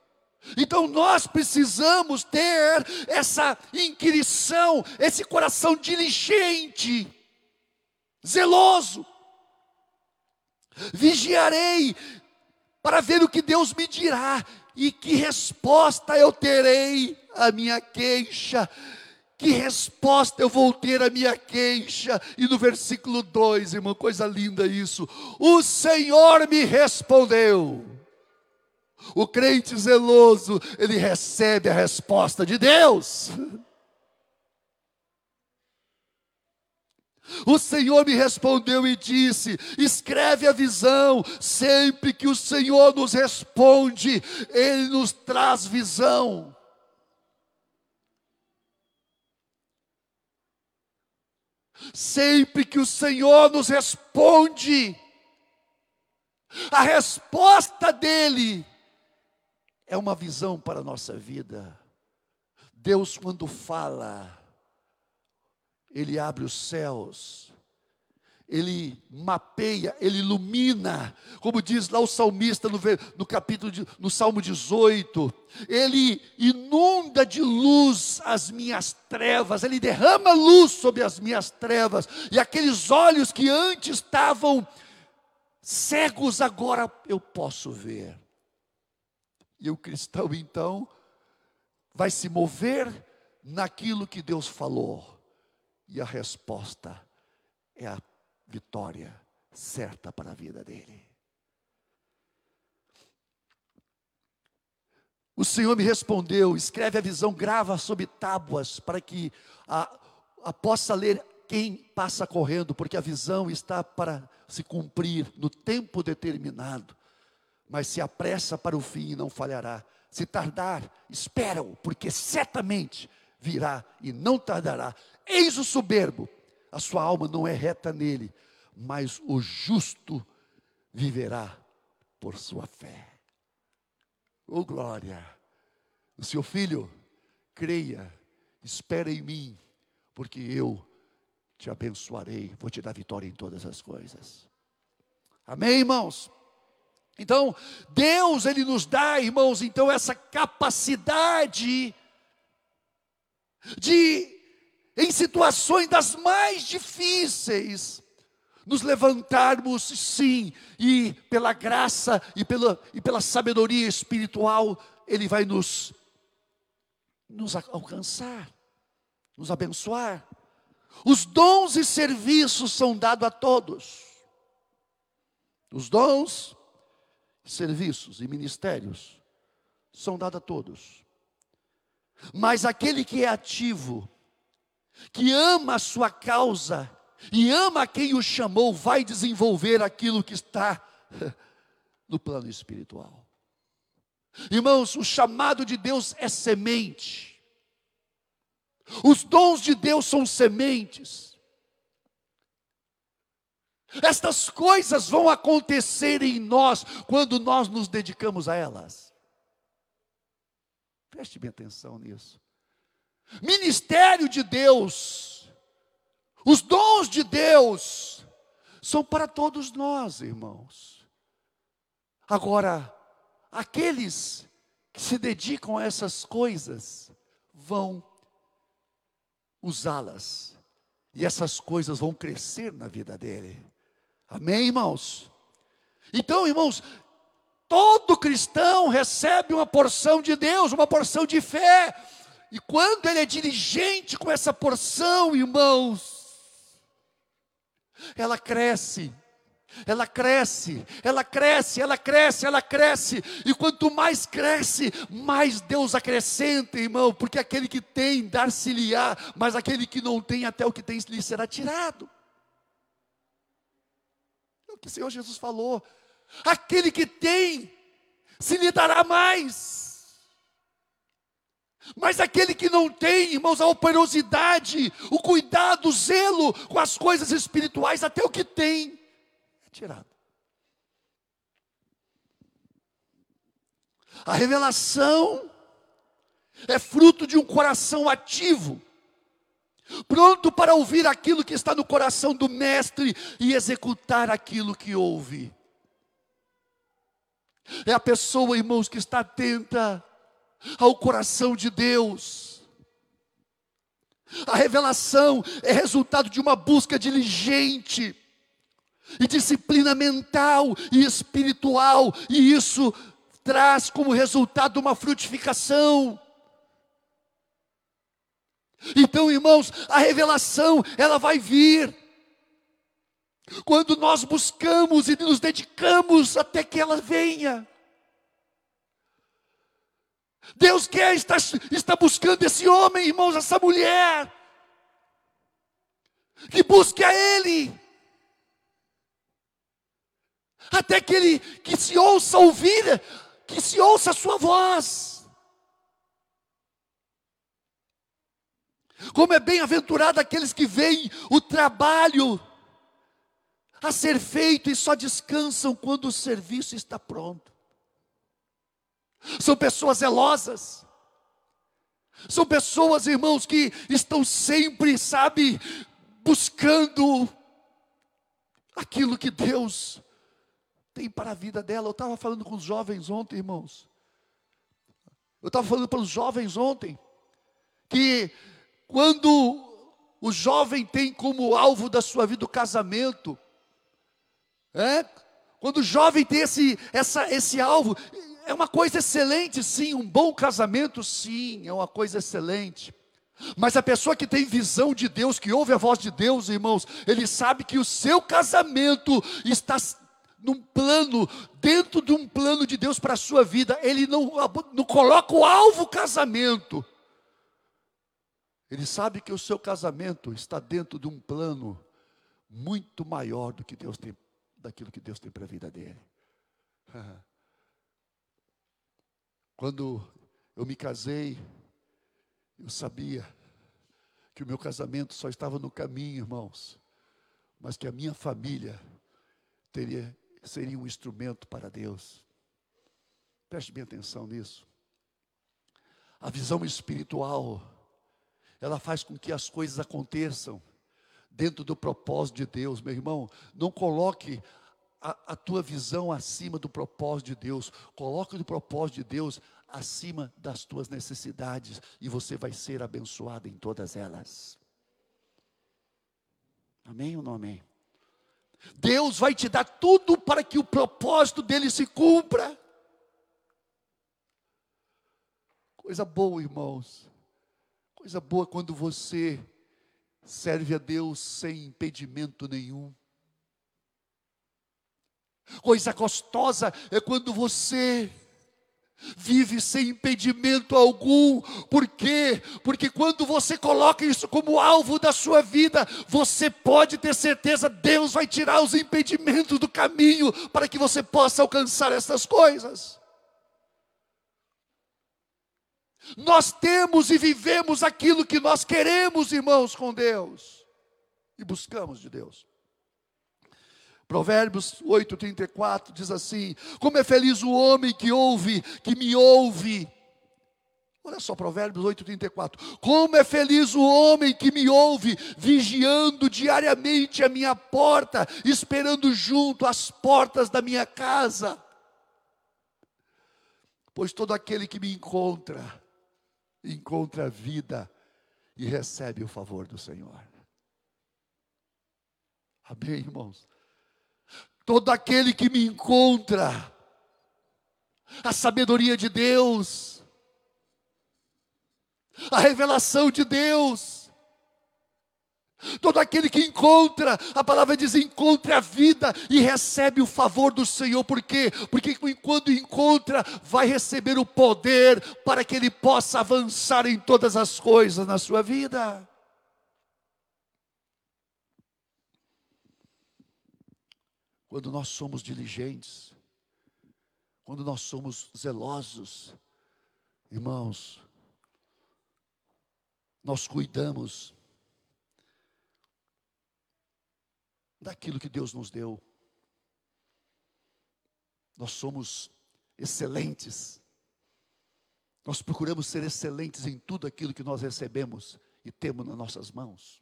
Então nós precisamos ter essa inquirição, esse coração diligente, zeloso, Vigiarei para ver o que Deus me dirá e que resposta eu terei à minha queixa. Que resposta eu vou ter à minha queixa? E no versículo 2, irmão, coisa linda isso. O Senhor me respondeu. O crente zeloso, ele recebe a resposta de Deus. O Senhor me respondeu e disse: escreve a visão, sempre que o Senhor nos responde, Ele nos traz visão. Sempre que o Senhor nos responde, a resposta dEle é uma visão para a nossa vida. Deus, quando fala, ele abre os céus, ele mapeia, ele ilumina, como diz lá o salmista no, no capítulo, de, no Salmo 18, ele inunda de luz as minhas trevas, ele derrama luz sobre as minhas trevas, e aqueles olhos que antes estavam cegos, agora eu posso ver. E o cristão então vai se mover naquilo que Deus falou. E a resposta é a vitória certa para a vida dele. O Senhor me respondeu: escreve a visão, grava sobre tábuas, para que a, a possa ler quem passa correndo, porque a visão está para se cumprir no tempo determinado. Mas se apressa para o fim, não falhará. Se tardar, espera-o, porque certamente virá e não tardará. Eis o soberbo, a sua alma não é reta nele, mas o justo viverá por sua fé. Oh glória! O seu filho, creia, espera em mim, porque eu te abençoarei, vou te dar vitória em todas as coisas. Amém, irmãos? Então, Deus, Ele nos dá, irmãos, então, essa capacidade de, em situações das mais difíceis, nos levantarmos, sim, e pela graça e pela, e pela sabedoria espiritual, Ele vai nos, nos alcançar, nos abençoar. Os dons e serviços são dados a todos. Os dons, serviços e ministérios são dados a todos. Mas aquele que é ativo, que ama a sua causa e ama quem o chamou, vai desenvolver aquilo que está no plano espiritual. Irmãos, o chamado de Deus é semente. Os dons de Deus são sementes. Estas coisas vão acontecer em nós quando nós nos dedicamos a elas. Preste bem atenção nisso. Ministério de Deus, os dons de Deus, são para todos nós, irmãos. Agora, aqueles que se dedicam a essas coisas vão usá-las, e essas coisas vão crescer na vida dele. Amém, irmãos? Então, irmãos, todo cristão recebe uma porção de Deus, uma porção de fé. E quando ele é diligente com essa porção, irmãos, ela cresce, ela cresce, ela cresce, ela cresce, ela cresce, e quanto mais cresce, mais Deus acrescenta, irmão, porque aquele que tem, dar-se-lhe-á, mas aquele que não tem, até o que tem lhe será tirado que o Senhor Jesus falou. Aquele que tem, se lhe dará mais. Mas aquele que não tem, irmãos, a operosidade, o cuidado, o zelo com as coisas espirituais, até o que tem, é tirado. A revelação é fruto de um coração ativo pronto para ouvir aquilo que está no coração do Mestre e executar aquilo que ouve. É a pessoa, irmãos, que está atenta ao coração de Deus. A revelação é resultado de uma busca diligente e disciplina mental e espiritual, e isso traz como resultado uma frutificação. Então, irmãos, a revelação, ela vai vir. Quando nós buscamos e nos dedicamos até que ela venha. Deus quer estar está buscando esse homem, irmãos, essa mulher. Que busque a Ele. Até que Ele, que se ouça ouvir, que se ouça a sua voz. Como é bem-aventurado aqueles que veem o trabalho a ser feito e só descansam quando o serviço está pronto. São pessoas zelosas. São pessoas, irmãos, que estão sempre, sabe, buscando aquilo que Deus tem para a vida dela. Eu estava falando com os jovens ontem, irmãos. Eu estava falando para os jovens ontem que quando o jovem tem como alvo da sua vida o casamento, é? quando o jovem tem esse, essa, esse alvo, é uma coisa excelente, sim, um bom casamento, sim, é uma coisa excelente. Mas a pessoa que tem visão de Deus, que ouve a voz de Deus, irmãos, ele sabe que o seu casamento está num plano, dentro de um plano de Deus para a sua vida, ele não, não coloca o alvo casamento, ele sabe que o seu casamento está dentro de um plano muito maior do que Deus tem, daquilo que Deus tem para a vida dele. Quando eu me casei, eu sabia que o meu casamento só estava no caminho, irmãos, mas que a minha família teria seria um instrumento para Deus. Preste bem atenção nisso. A visão espiritual ela faz com que as coisas aconteçam dentro do propósito de Deus, meu irmão. Não coloque a, a, tua visão acima do propósito de Deus. Coloque o propósito de Deus acima das tuas necessidades e você vai ser abençoado em todas elas. Amém ou não amém? Deus vai te dar tudo para que o propósito dele se cumpra. Coisa boa, irmãos. Coisa boa quando você serve a Deus sem impedimento nenhum. Coisa gostosa é quando você vive sem impedimento algum. Por quê? Porque quando você coloca isso como alvo da sua vida, você pode ter certeza Deus vai tirar os impedimentos do caminho para que você possa alcançar essas coisas. Nós temos e vivemos aquilo que nós queremos, irmãos, com Deus. E buscamos de Deus. Provérbios 8:34 diz assim: Como é feliz o homem que ouve, que me ouve. Olha só, Provérbios 8:34. Como é feliz o homem que me ouve, vigiando diariamente a minha porta, esperando junto às portas da minha casa. Pois todo aquele que me encontra, encontra vida e recebe o favor do Senhor. Amém, irmãos? Todo aquele que me encontra, a sabedoria de Deus, a revelação de Deus, Todo aquele que encontra, a palavra diz: encontra a vida e recebe o favor do Senhor, por quê? Porque quando encontra, vai receber o poder para que ele possa avançar em todas as coisas na sua vida. Quando nós somos diligentes, quando nós somos zelosos, irmãos, nós cuidamos daquilo que Deus nos deu. Nós somos excelentes. Nós procuramos ser excelentes em tudo aquilo que nós recebemos e temos nas nossas mãos.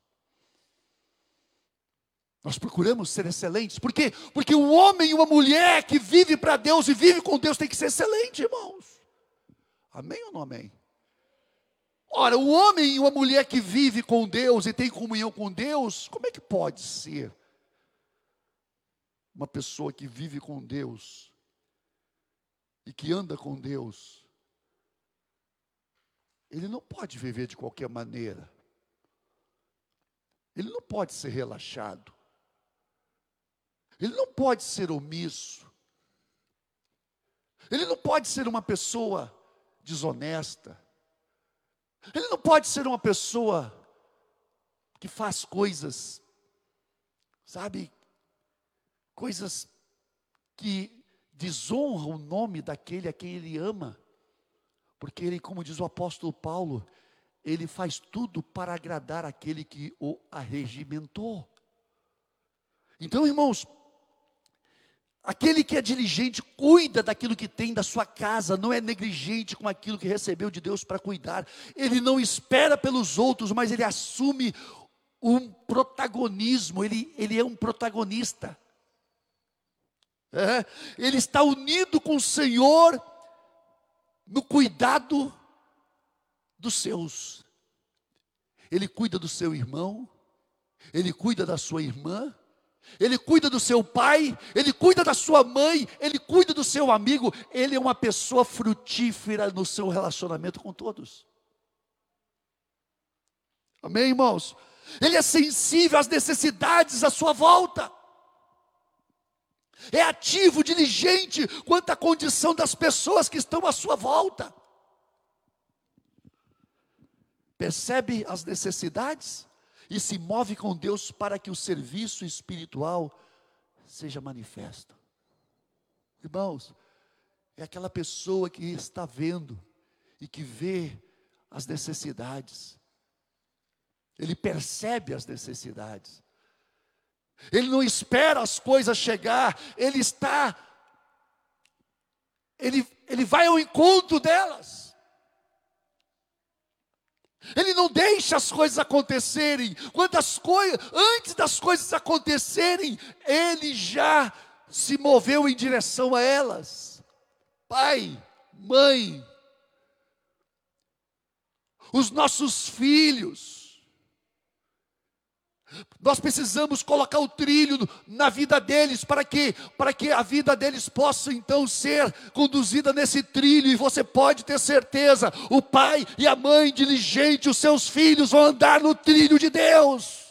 Nós procuramos ser excelentes, por quê? Porque um homem e uma mulher que vive para Deus e vive com Deus tem que ser excelente, irmãos. Amém ou não amém? Ora, o homem e uma mulher que vive com Deus e tem comunhão com Deus, como é que pode ser uma pessoa que vive com Deus e que anda com Deus, ele não pode viver de qualquer maneira. Ele não pode ser relaxado. Ele não pode ser omisso. Ele não pode ser uma pessoa desonesta. Ele não pode ser uma pessoa que faz coisas, sabe, coisas que desonram o nome daquele a quem ele ama, porque ele, como diz o apóstolo Paulo, ele faz tudo para agradar aquele que o arregimentou. Então, irmãos, aquele que é diligente cuida daquilo que tem da sua casa, não é negligente com aquilo que recebeu de Deus para cuidar. Ele não espera pelos outros, mas ele assume um protagonismo, ele, ele é um protagonista. É, ele está unido com o Senhor no cuidado dos seus. Ele cuida do seu irmão, ele cuida da sua irmã, ele cuida do seu pai, ele cuida da sua mãe, ele cuida do seu amigo, ele é uma pessoa frutífera no seu relacionamento com todos. Amém, irmãos? Ele é sensível às necessidades à sua volta é ativo, diligente quanto à condição das pessoas que estão à sua volta. Percebe as necessidades e se move com Deus para que o serviço espiritual seja manifesto. Irmãos, é aquela pessoa que está vendo e que vê as necessidades. Ele percebe as necessidades. Ele não espera as coisas chegar, ele está, ele, ele vai ao encontro delas. Ele não deixa as coisas acontecerem. Quando as coisas, antes das coisas acontecerem, ele já se moveu em direção a elas. Pai, mãe, os nossos filhos, nós precisamos colocar o trilho na vida deles para que para que a vida deles possa então ser conduzida nesse trilho e você pode ter certeza, o pai e a mãe diligente, os seus filhos vão andar no trilho de Deus.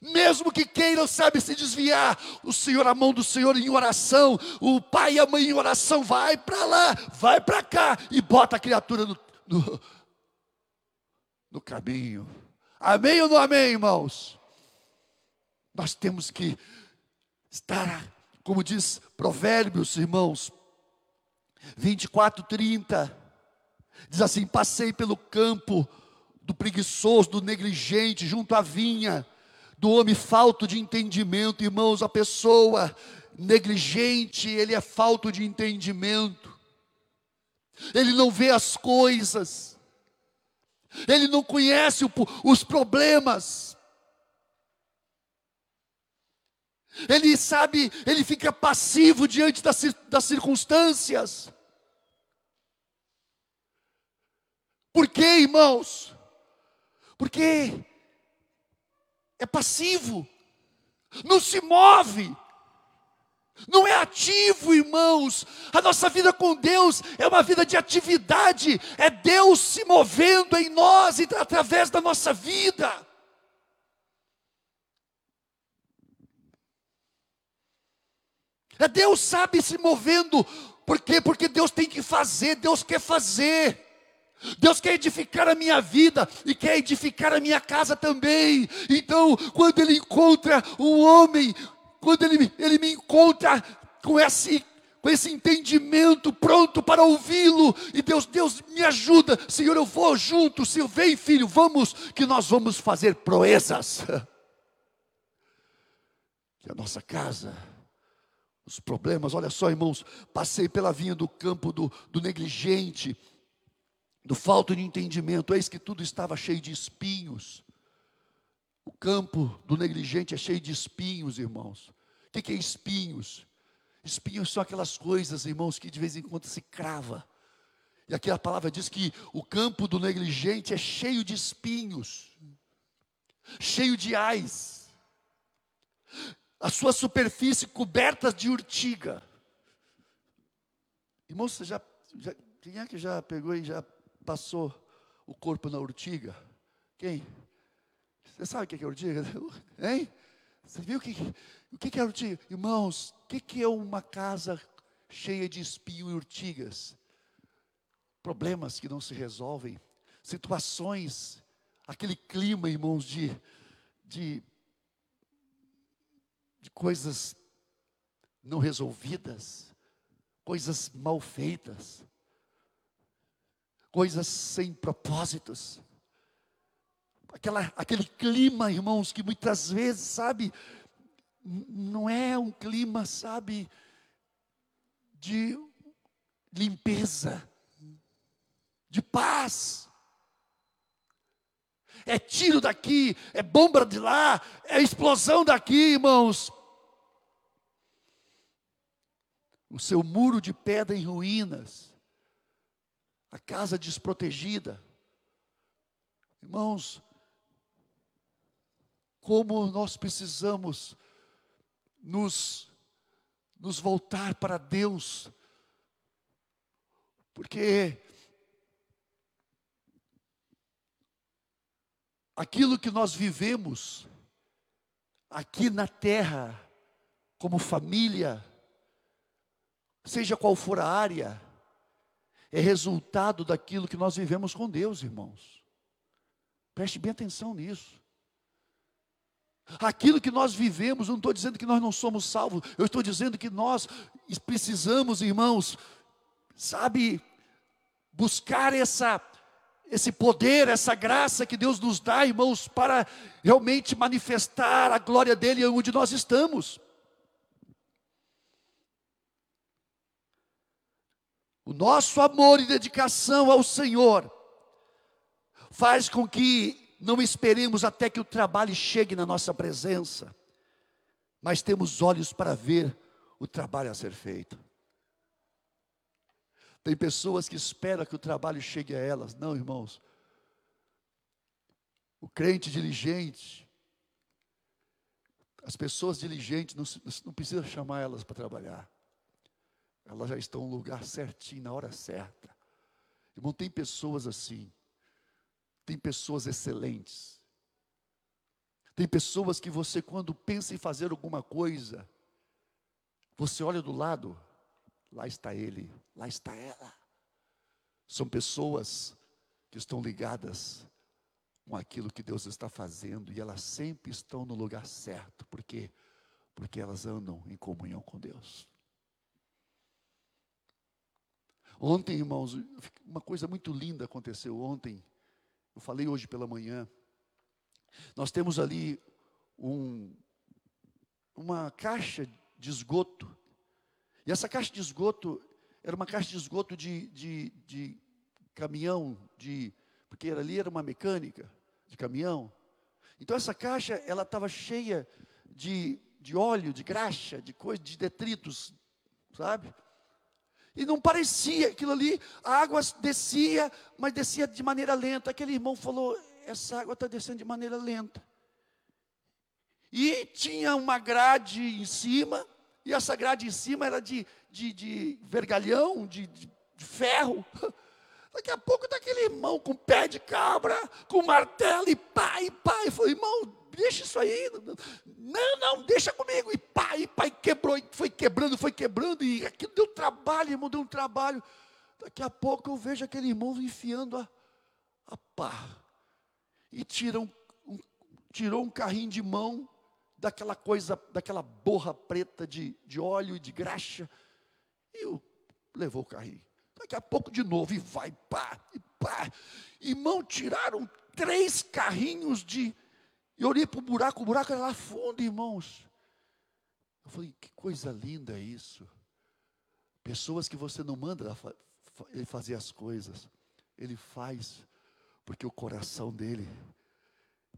Mesmo que queiram, sabe, se desviar, o Senhor, a mão do Senhor em oração, o pai e a mãe em oração, vai para lá, vai para cá e bota a criatura no, no, no caminho. Amém ou não amém, irmãos? Nós temos que estar, como diz Provérbios, irmãos, 24, 30, diz assim: Passei pelo campo do preguiçoso, do negligente, junto à vinha, do homem falto de entendimento, irmãos, a pessoa negligente, ele é falto de entendimento. Ele não vê as coisas. Ele não conhece o, os problemas. Ele sabe, ele fica passivo diante das, das circunstâncias. Por quê, irmãos? Porque é passivo, não se move, não é ativo, irmãos. A nossa vida com Deus é uma vida de atividade, é Deus se movendo em nós e através da nossa vida. É Deus sabe se movendo, por quê? Porque Deus tem que fazer, Deus quer fazer. Deus quer edificar a minha vida e quer edificar a minha casa também. Então, quando Ele encontra um homem, quando Ele, ele me encontra com esse, com esse entendimento pronto para ouvi-lo, e Deus, Deus me ajuda, Senhor, eu vou junto, Senhor, vem filho, vamos, que nós vamos fazer proezas. Que a nossa casa, os problemas, olha só, irmãos, passei pela vinha do campo do, do negligente, do falta de entendimento, eis que tudo estava cheio de espinhos. O campo do negligente é cheio de espinhos, irmãos. O que é espinhos? Espinhos são aquelas coisas, irmãos, que de vez em quando se crava. E aqui a palavra diz que o campo do negligente é cheio de espinhos, cheio de ais, a sua superfície coberta de urtiga. Irmãos, você já, já, quem é que já pegou e já passou o corpo na urtiga? Quem? Você sabe o que é urtiga? Hein? Você viu o que, o que é urtiga? Irmãos, o que é uma casa cheia de espinho e urtigas? Problemas que não se resolvem, situações, aquele clima, irmãos, de, de, de coisas não resolvidas, coisas mal feitas coisas sem propósitos. Aquela, aquele clima, irmãos, que muitas vezes, sabe, não é um clima, sabe, de limpeza, de paz. É tiro daqui, é bomba de lá, é explosão daqui, irmãos. O seu muro de pedra em ruínas a casa desprotegida. Irmãos, como nós precisamos nos, nos voltar para Deus, porque aquilo que nós vivemos aqui na terra, como família, seja qual for a área, é resultado daquilo que nós vivemos com Deus, irmãos. Preste bem atenção nisso. Aquilo que nós vivemos, não estou dizendo que nós não somos salvos, eu estou dizendo que nós precisamos, irmãos, sabe, buscar essa, esse poder, essa graça que Deus nos dá, irmãos, para realmente manifestar a glória dEle onde nós estamos. O nosso amor e dedicação ao Senhor faz com que não esperemos até que o trabalho chegue na nossa presença, mas temos olhos para ver o trabalho a ser feito. Tem pessoas que esperam que o trabalho chegue a elas. Não, irmãos. O crente diligente, as pessoas diligentes, não, não precisa chamar elas para trabalhar. Elas já estão no lugar certinho, na hora certa. Irmão, tem pessoas assim. Tem pessoas excelentes. Tem pessoas que você, quando pensa em fazer alguma coisa, você olha do lado, lá está ele, lá está ela. São pessoas que estão ligadas com aquilo que Deus está fazendo e elas sempre estão no lugar certo. Por quê? Porque elas andam em comunhão com Deus. Ontem, irmãos, uma coisa muito linda aconteceu ontem. Eu falei hoje pela manhã. Nós temos ali um, uma caixa de esgoto. E essa caixa de esgoto era uma caixa de esgoto de, de, de caminhão, de, porque ali era uma mecânica de caminhão. Então essa caixa, ela estava cheia de, de óleo, de graxa, de coisa, de detritos, sabe? E não parecia aquilo ali, a água descia, mas descia de maneira lenta. Aquele irmão falou: essa água está descendo de maneira lenta. E tinha uma grade em cima, e essa grade em cima era de, de, de vergalhão, de, de, de ferro. Daqui a pouco daquele irmão com pé de cabra, com martelo e pai, pai. Falei, irmão, deixa isso aí. Não, não, deixa comigo. E pai, pai quebrou, e foi quebrando, foi quebrando. E aquilo deu trabalho, irmão, deu um trabalho. Daqui a pouco eu vejo aquele irmão enfiando a, a pá. E tira um, um, tirou um carrinho de mão daquela coisa, daquela borra preta de, de óleo e de graxa. E eu, levou o carrinho. Daqui a pouco de novo, e vai, pá, e pá. Irmão, tiraram três carrinhos de. E olhei para o buraco, o buraco era lá fundo, irmãos. Eu falei, que coisa linda isso. Pessoas que você não manda ele fazer as coisas, ele faz, porque o coração dele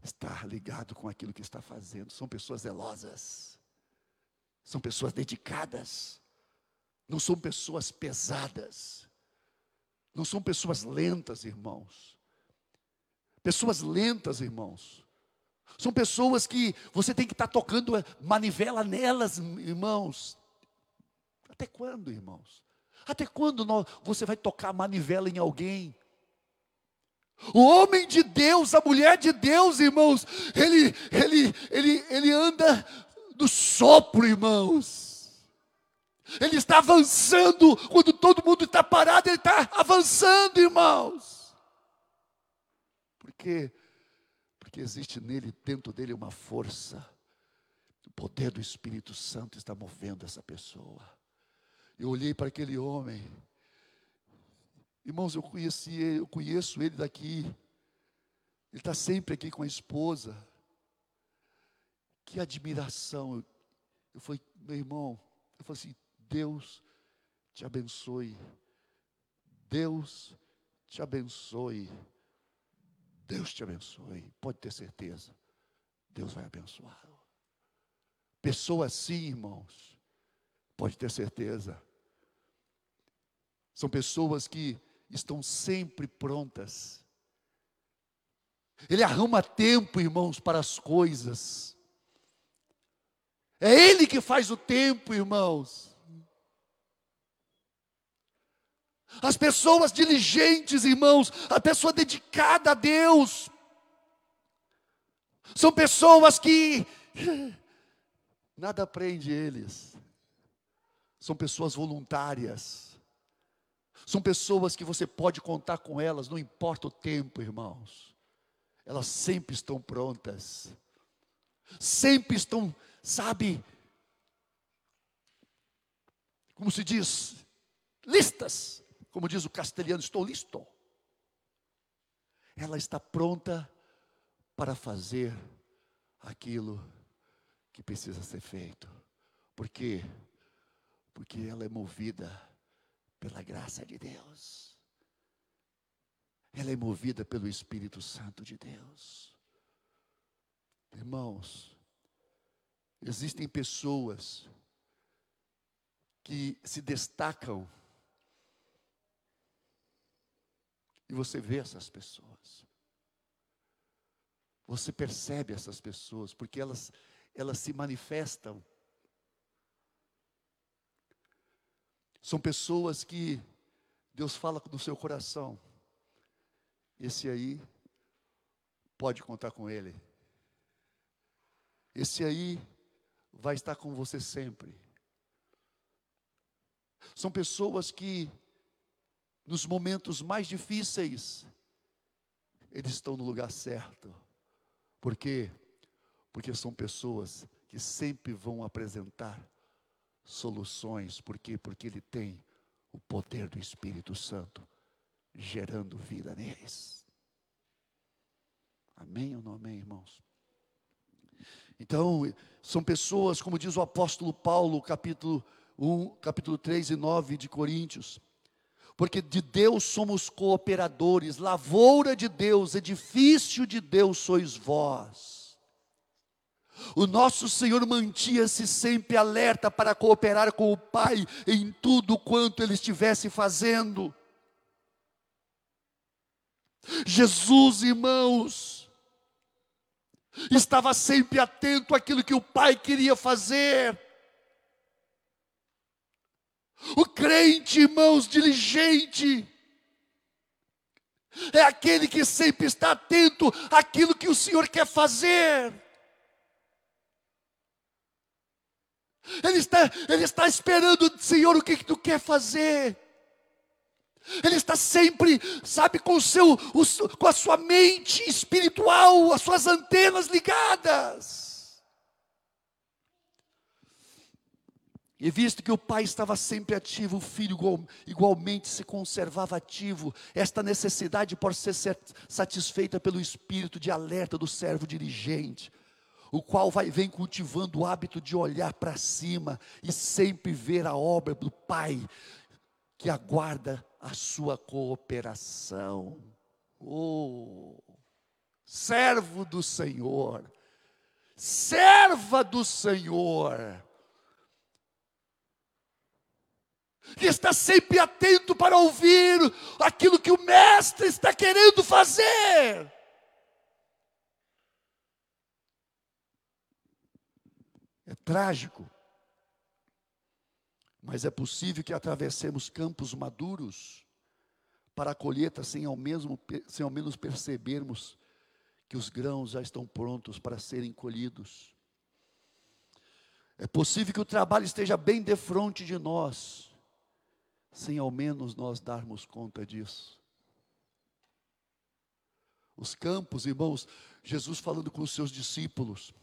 está ligado com aquilo que está fazendo. São pessoas zelosas, são pessoas dedicadas, não são pessoas pesadas, não são pessoas lentas, irmãos. Pessoas lentas, irmãos. São pessoas que você tem que estar tocando manivela nelas, irmãos. Até quando, irmãos? Até quando nós, você vai tocar manivela em alguém? O homem de Deus, a mulher de Deus, irmãos, ele, ele, ele, ele anda do sopro, irmãos. Ele está avançando quando todo mundo está parado, ele está avançando, irmãos. Por quê? Porque existe nele, dentro dele, uma força. O poder do Espírito Santo está movendo essa pessoa. Eu olhei para aquele homem Irmãos, eu conheci ele, eu conheço ele daqui. Ele está sempre aqui com a esposa. Que admiração. Eu falei, meu irmão, eu falei assim, Deus te abençoe. Deus te abençoe. Deus te abençoe. Pode ter certeza. Deus vai abençoá-lo. Pessoa assim, irmãos, pode ter certeza. São pessoas que estão sempre prontas. Ele arruma tempo, irmãos, para as coisas. É Ele que faz o tempo, irmãos. As pessoas diligentes, irmãos, a pessoa dedicada a Deus, são pessoas que nada prende eles, são pessoas voluntárias. São pessoas que você pode contar com elas, não importa o tempo, irmãos. Elas sempre estão prontas. Sempre estão, sabe, como se diz, listas. Como diz o castelhano, estou listo. Ela está pronta para fazer aquilo que precisa ser feito. Por quê? Porque ela é movida pela graça de Deus. Ela é movida pelo Espírito Santo de Deus. Irmãos, existem pessoas que se destacam e você vê essas pessoas. Você percebe essas pessoas porque elas elas se manifestam São pessoas que Deus fala no seu coração. Esse aí pode contar com ele. Esse aí vai estar com você sempre. São pessoas que, nos momentos mais difíceis, eles estão no lugar certo. Por quê? Porque são pessoas que sempre vão apresentar soluções. Por quê? Porque ele tem o poder do Espírito Santo gerando vida neles. Amém ou não amém, irmãos? Então, são pessoas, como diz o apóstolo Paulo, capítulo 1, capítulo 3 e 9 de Coríntios. Porque de Deus somos cooperadores, lavoura de Deus, edifício de Deus sois vós. O nosso Senhor mantinha-se sempre alerta para cooperar com o Pai em tudo quanto ele estivesse fazendo. Jesus, irmãos, estava sempre atento àquilo que o Pai queria fazer. O crente, irmãos, diligente, é aquele que sempre está atento àquilo que o Senhor quer fazer. Ele está, ele está esperando, Senhor, o que, que tu quer fazer? Ele está sempre, sabe, com, o seu, o, com a sua mente espiritual, as suas antenas ligadas. E visto que o pai estava sempre ativo, o filho igual, igualmente se conservava ativo. Esta necessidade pode ser satisfeita pelo espírito de alerta do servo dirigente, o qual vai, vem cultivando o hábito de olhar para cima e sempre ver a obra do pai, que aguarda a sua cooperação. Oh, servo do Senhor, serva do Senhor que está sempre atento para ouvir aquilo que o Mestre está querendo fazer. É trágico, mas é possível que atravessemos campos maduros para a colheita sem ao, mesmo, sem ao menos percebermos que os grãos já estão prontos para serem colhidos. É possível que o trabalho esteja bem de frente de nós, sem ao menos nós darmos conta disso. Os campos, irmãos, Jesus falando com os seus discípulos.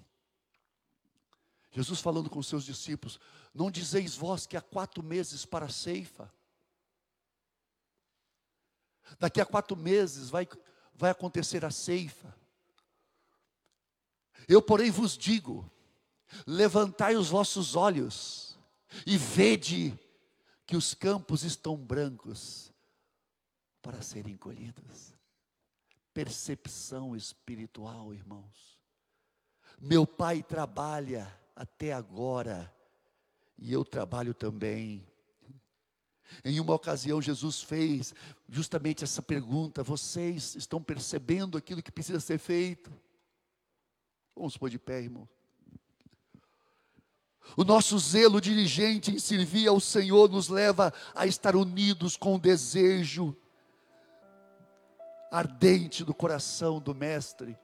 Jesus falando com os seus discípulos: Não dizeis vós que há quatro meses para a ceifa? Daqui a quatro meses vai, vai acontecer a ceifa. Eu, porém, vos digo: levantai os vossos olhos e vede que os campos estão brancos para serem colhidos. Percepção espiritual, irmãos. Meu pai trabalha até agora e eu trabalho também. Em uma ocasião, Jesus fez justamente essa pergunta: vocês estão percebendo aquilo que precisa ser feito? Vamos pôr de pé, irmão. O nosso zelo dirigente em servir ao Senhor nos leva a estar unidos com o desejo ardente do coração do Mestre.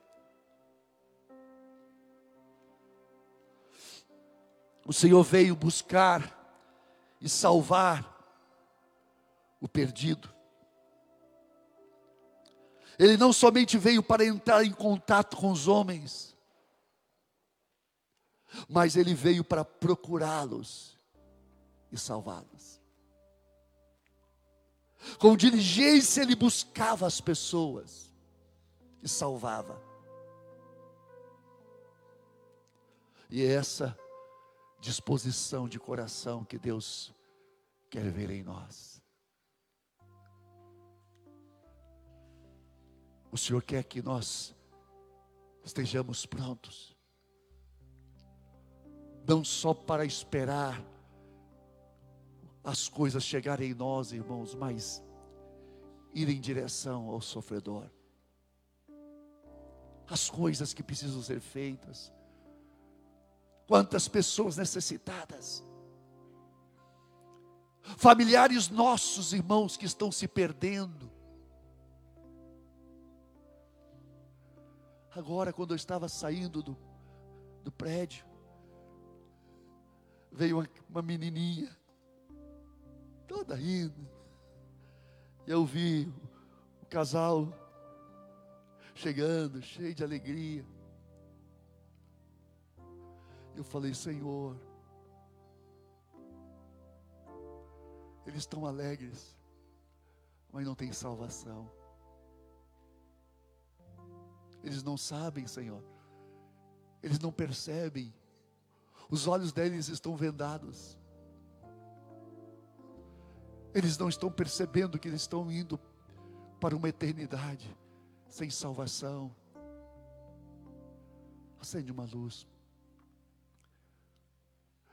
O Senhor veio buscar e salvar o perdido. Ele não somente veio para entrar em contato com os homens, mas ele veio para procurá-los e salvá-los. Com diligência ele buscava as pessoas e salvava. E é essa disposição de coração que Deus quer ver em nós. O Senhor quer que nós estejamos prontos não só para esperar as coisas chegarem em nós, irmãos, mas ir em direção ao sofredor. As coisas que precisam ser feitas. Quantas pessoas necessitadas. Familiares nossos, irmãos, que estão se perdendo. Agora, quando eu estava saindo do, do prédio, veio uma, uma menininha, toda rindo. Eu vi o casal chegando, cheio de alegria. Eu falei, Senhor, eles estão alegres, mas não têm salvação. Eles não sabem, Senhor, Eles não percebem. Os olhos deles estão vendados. Eles não estão percebendo que eles estão indo para uma eternidade sem salvação. Acende uma luz.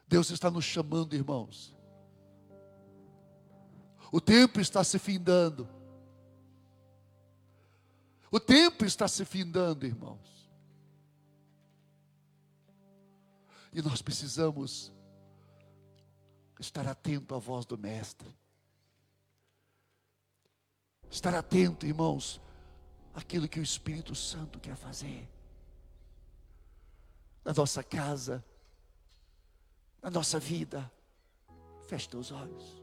Deus está nos chamando, irmãos. O tempo está se findando. O tempo está se findando, irmãos. E nós precisamos estar atento à voz do Mestre. Estar atento, irmãos, àquilo que o Espírito Santo quer fazer. Na nossa casa, na nossa vida. Feche teus olhos.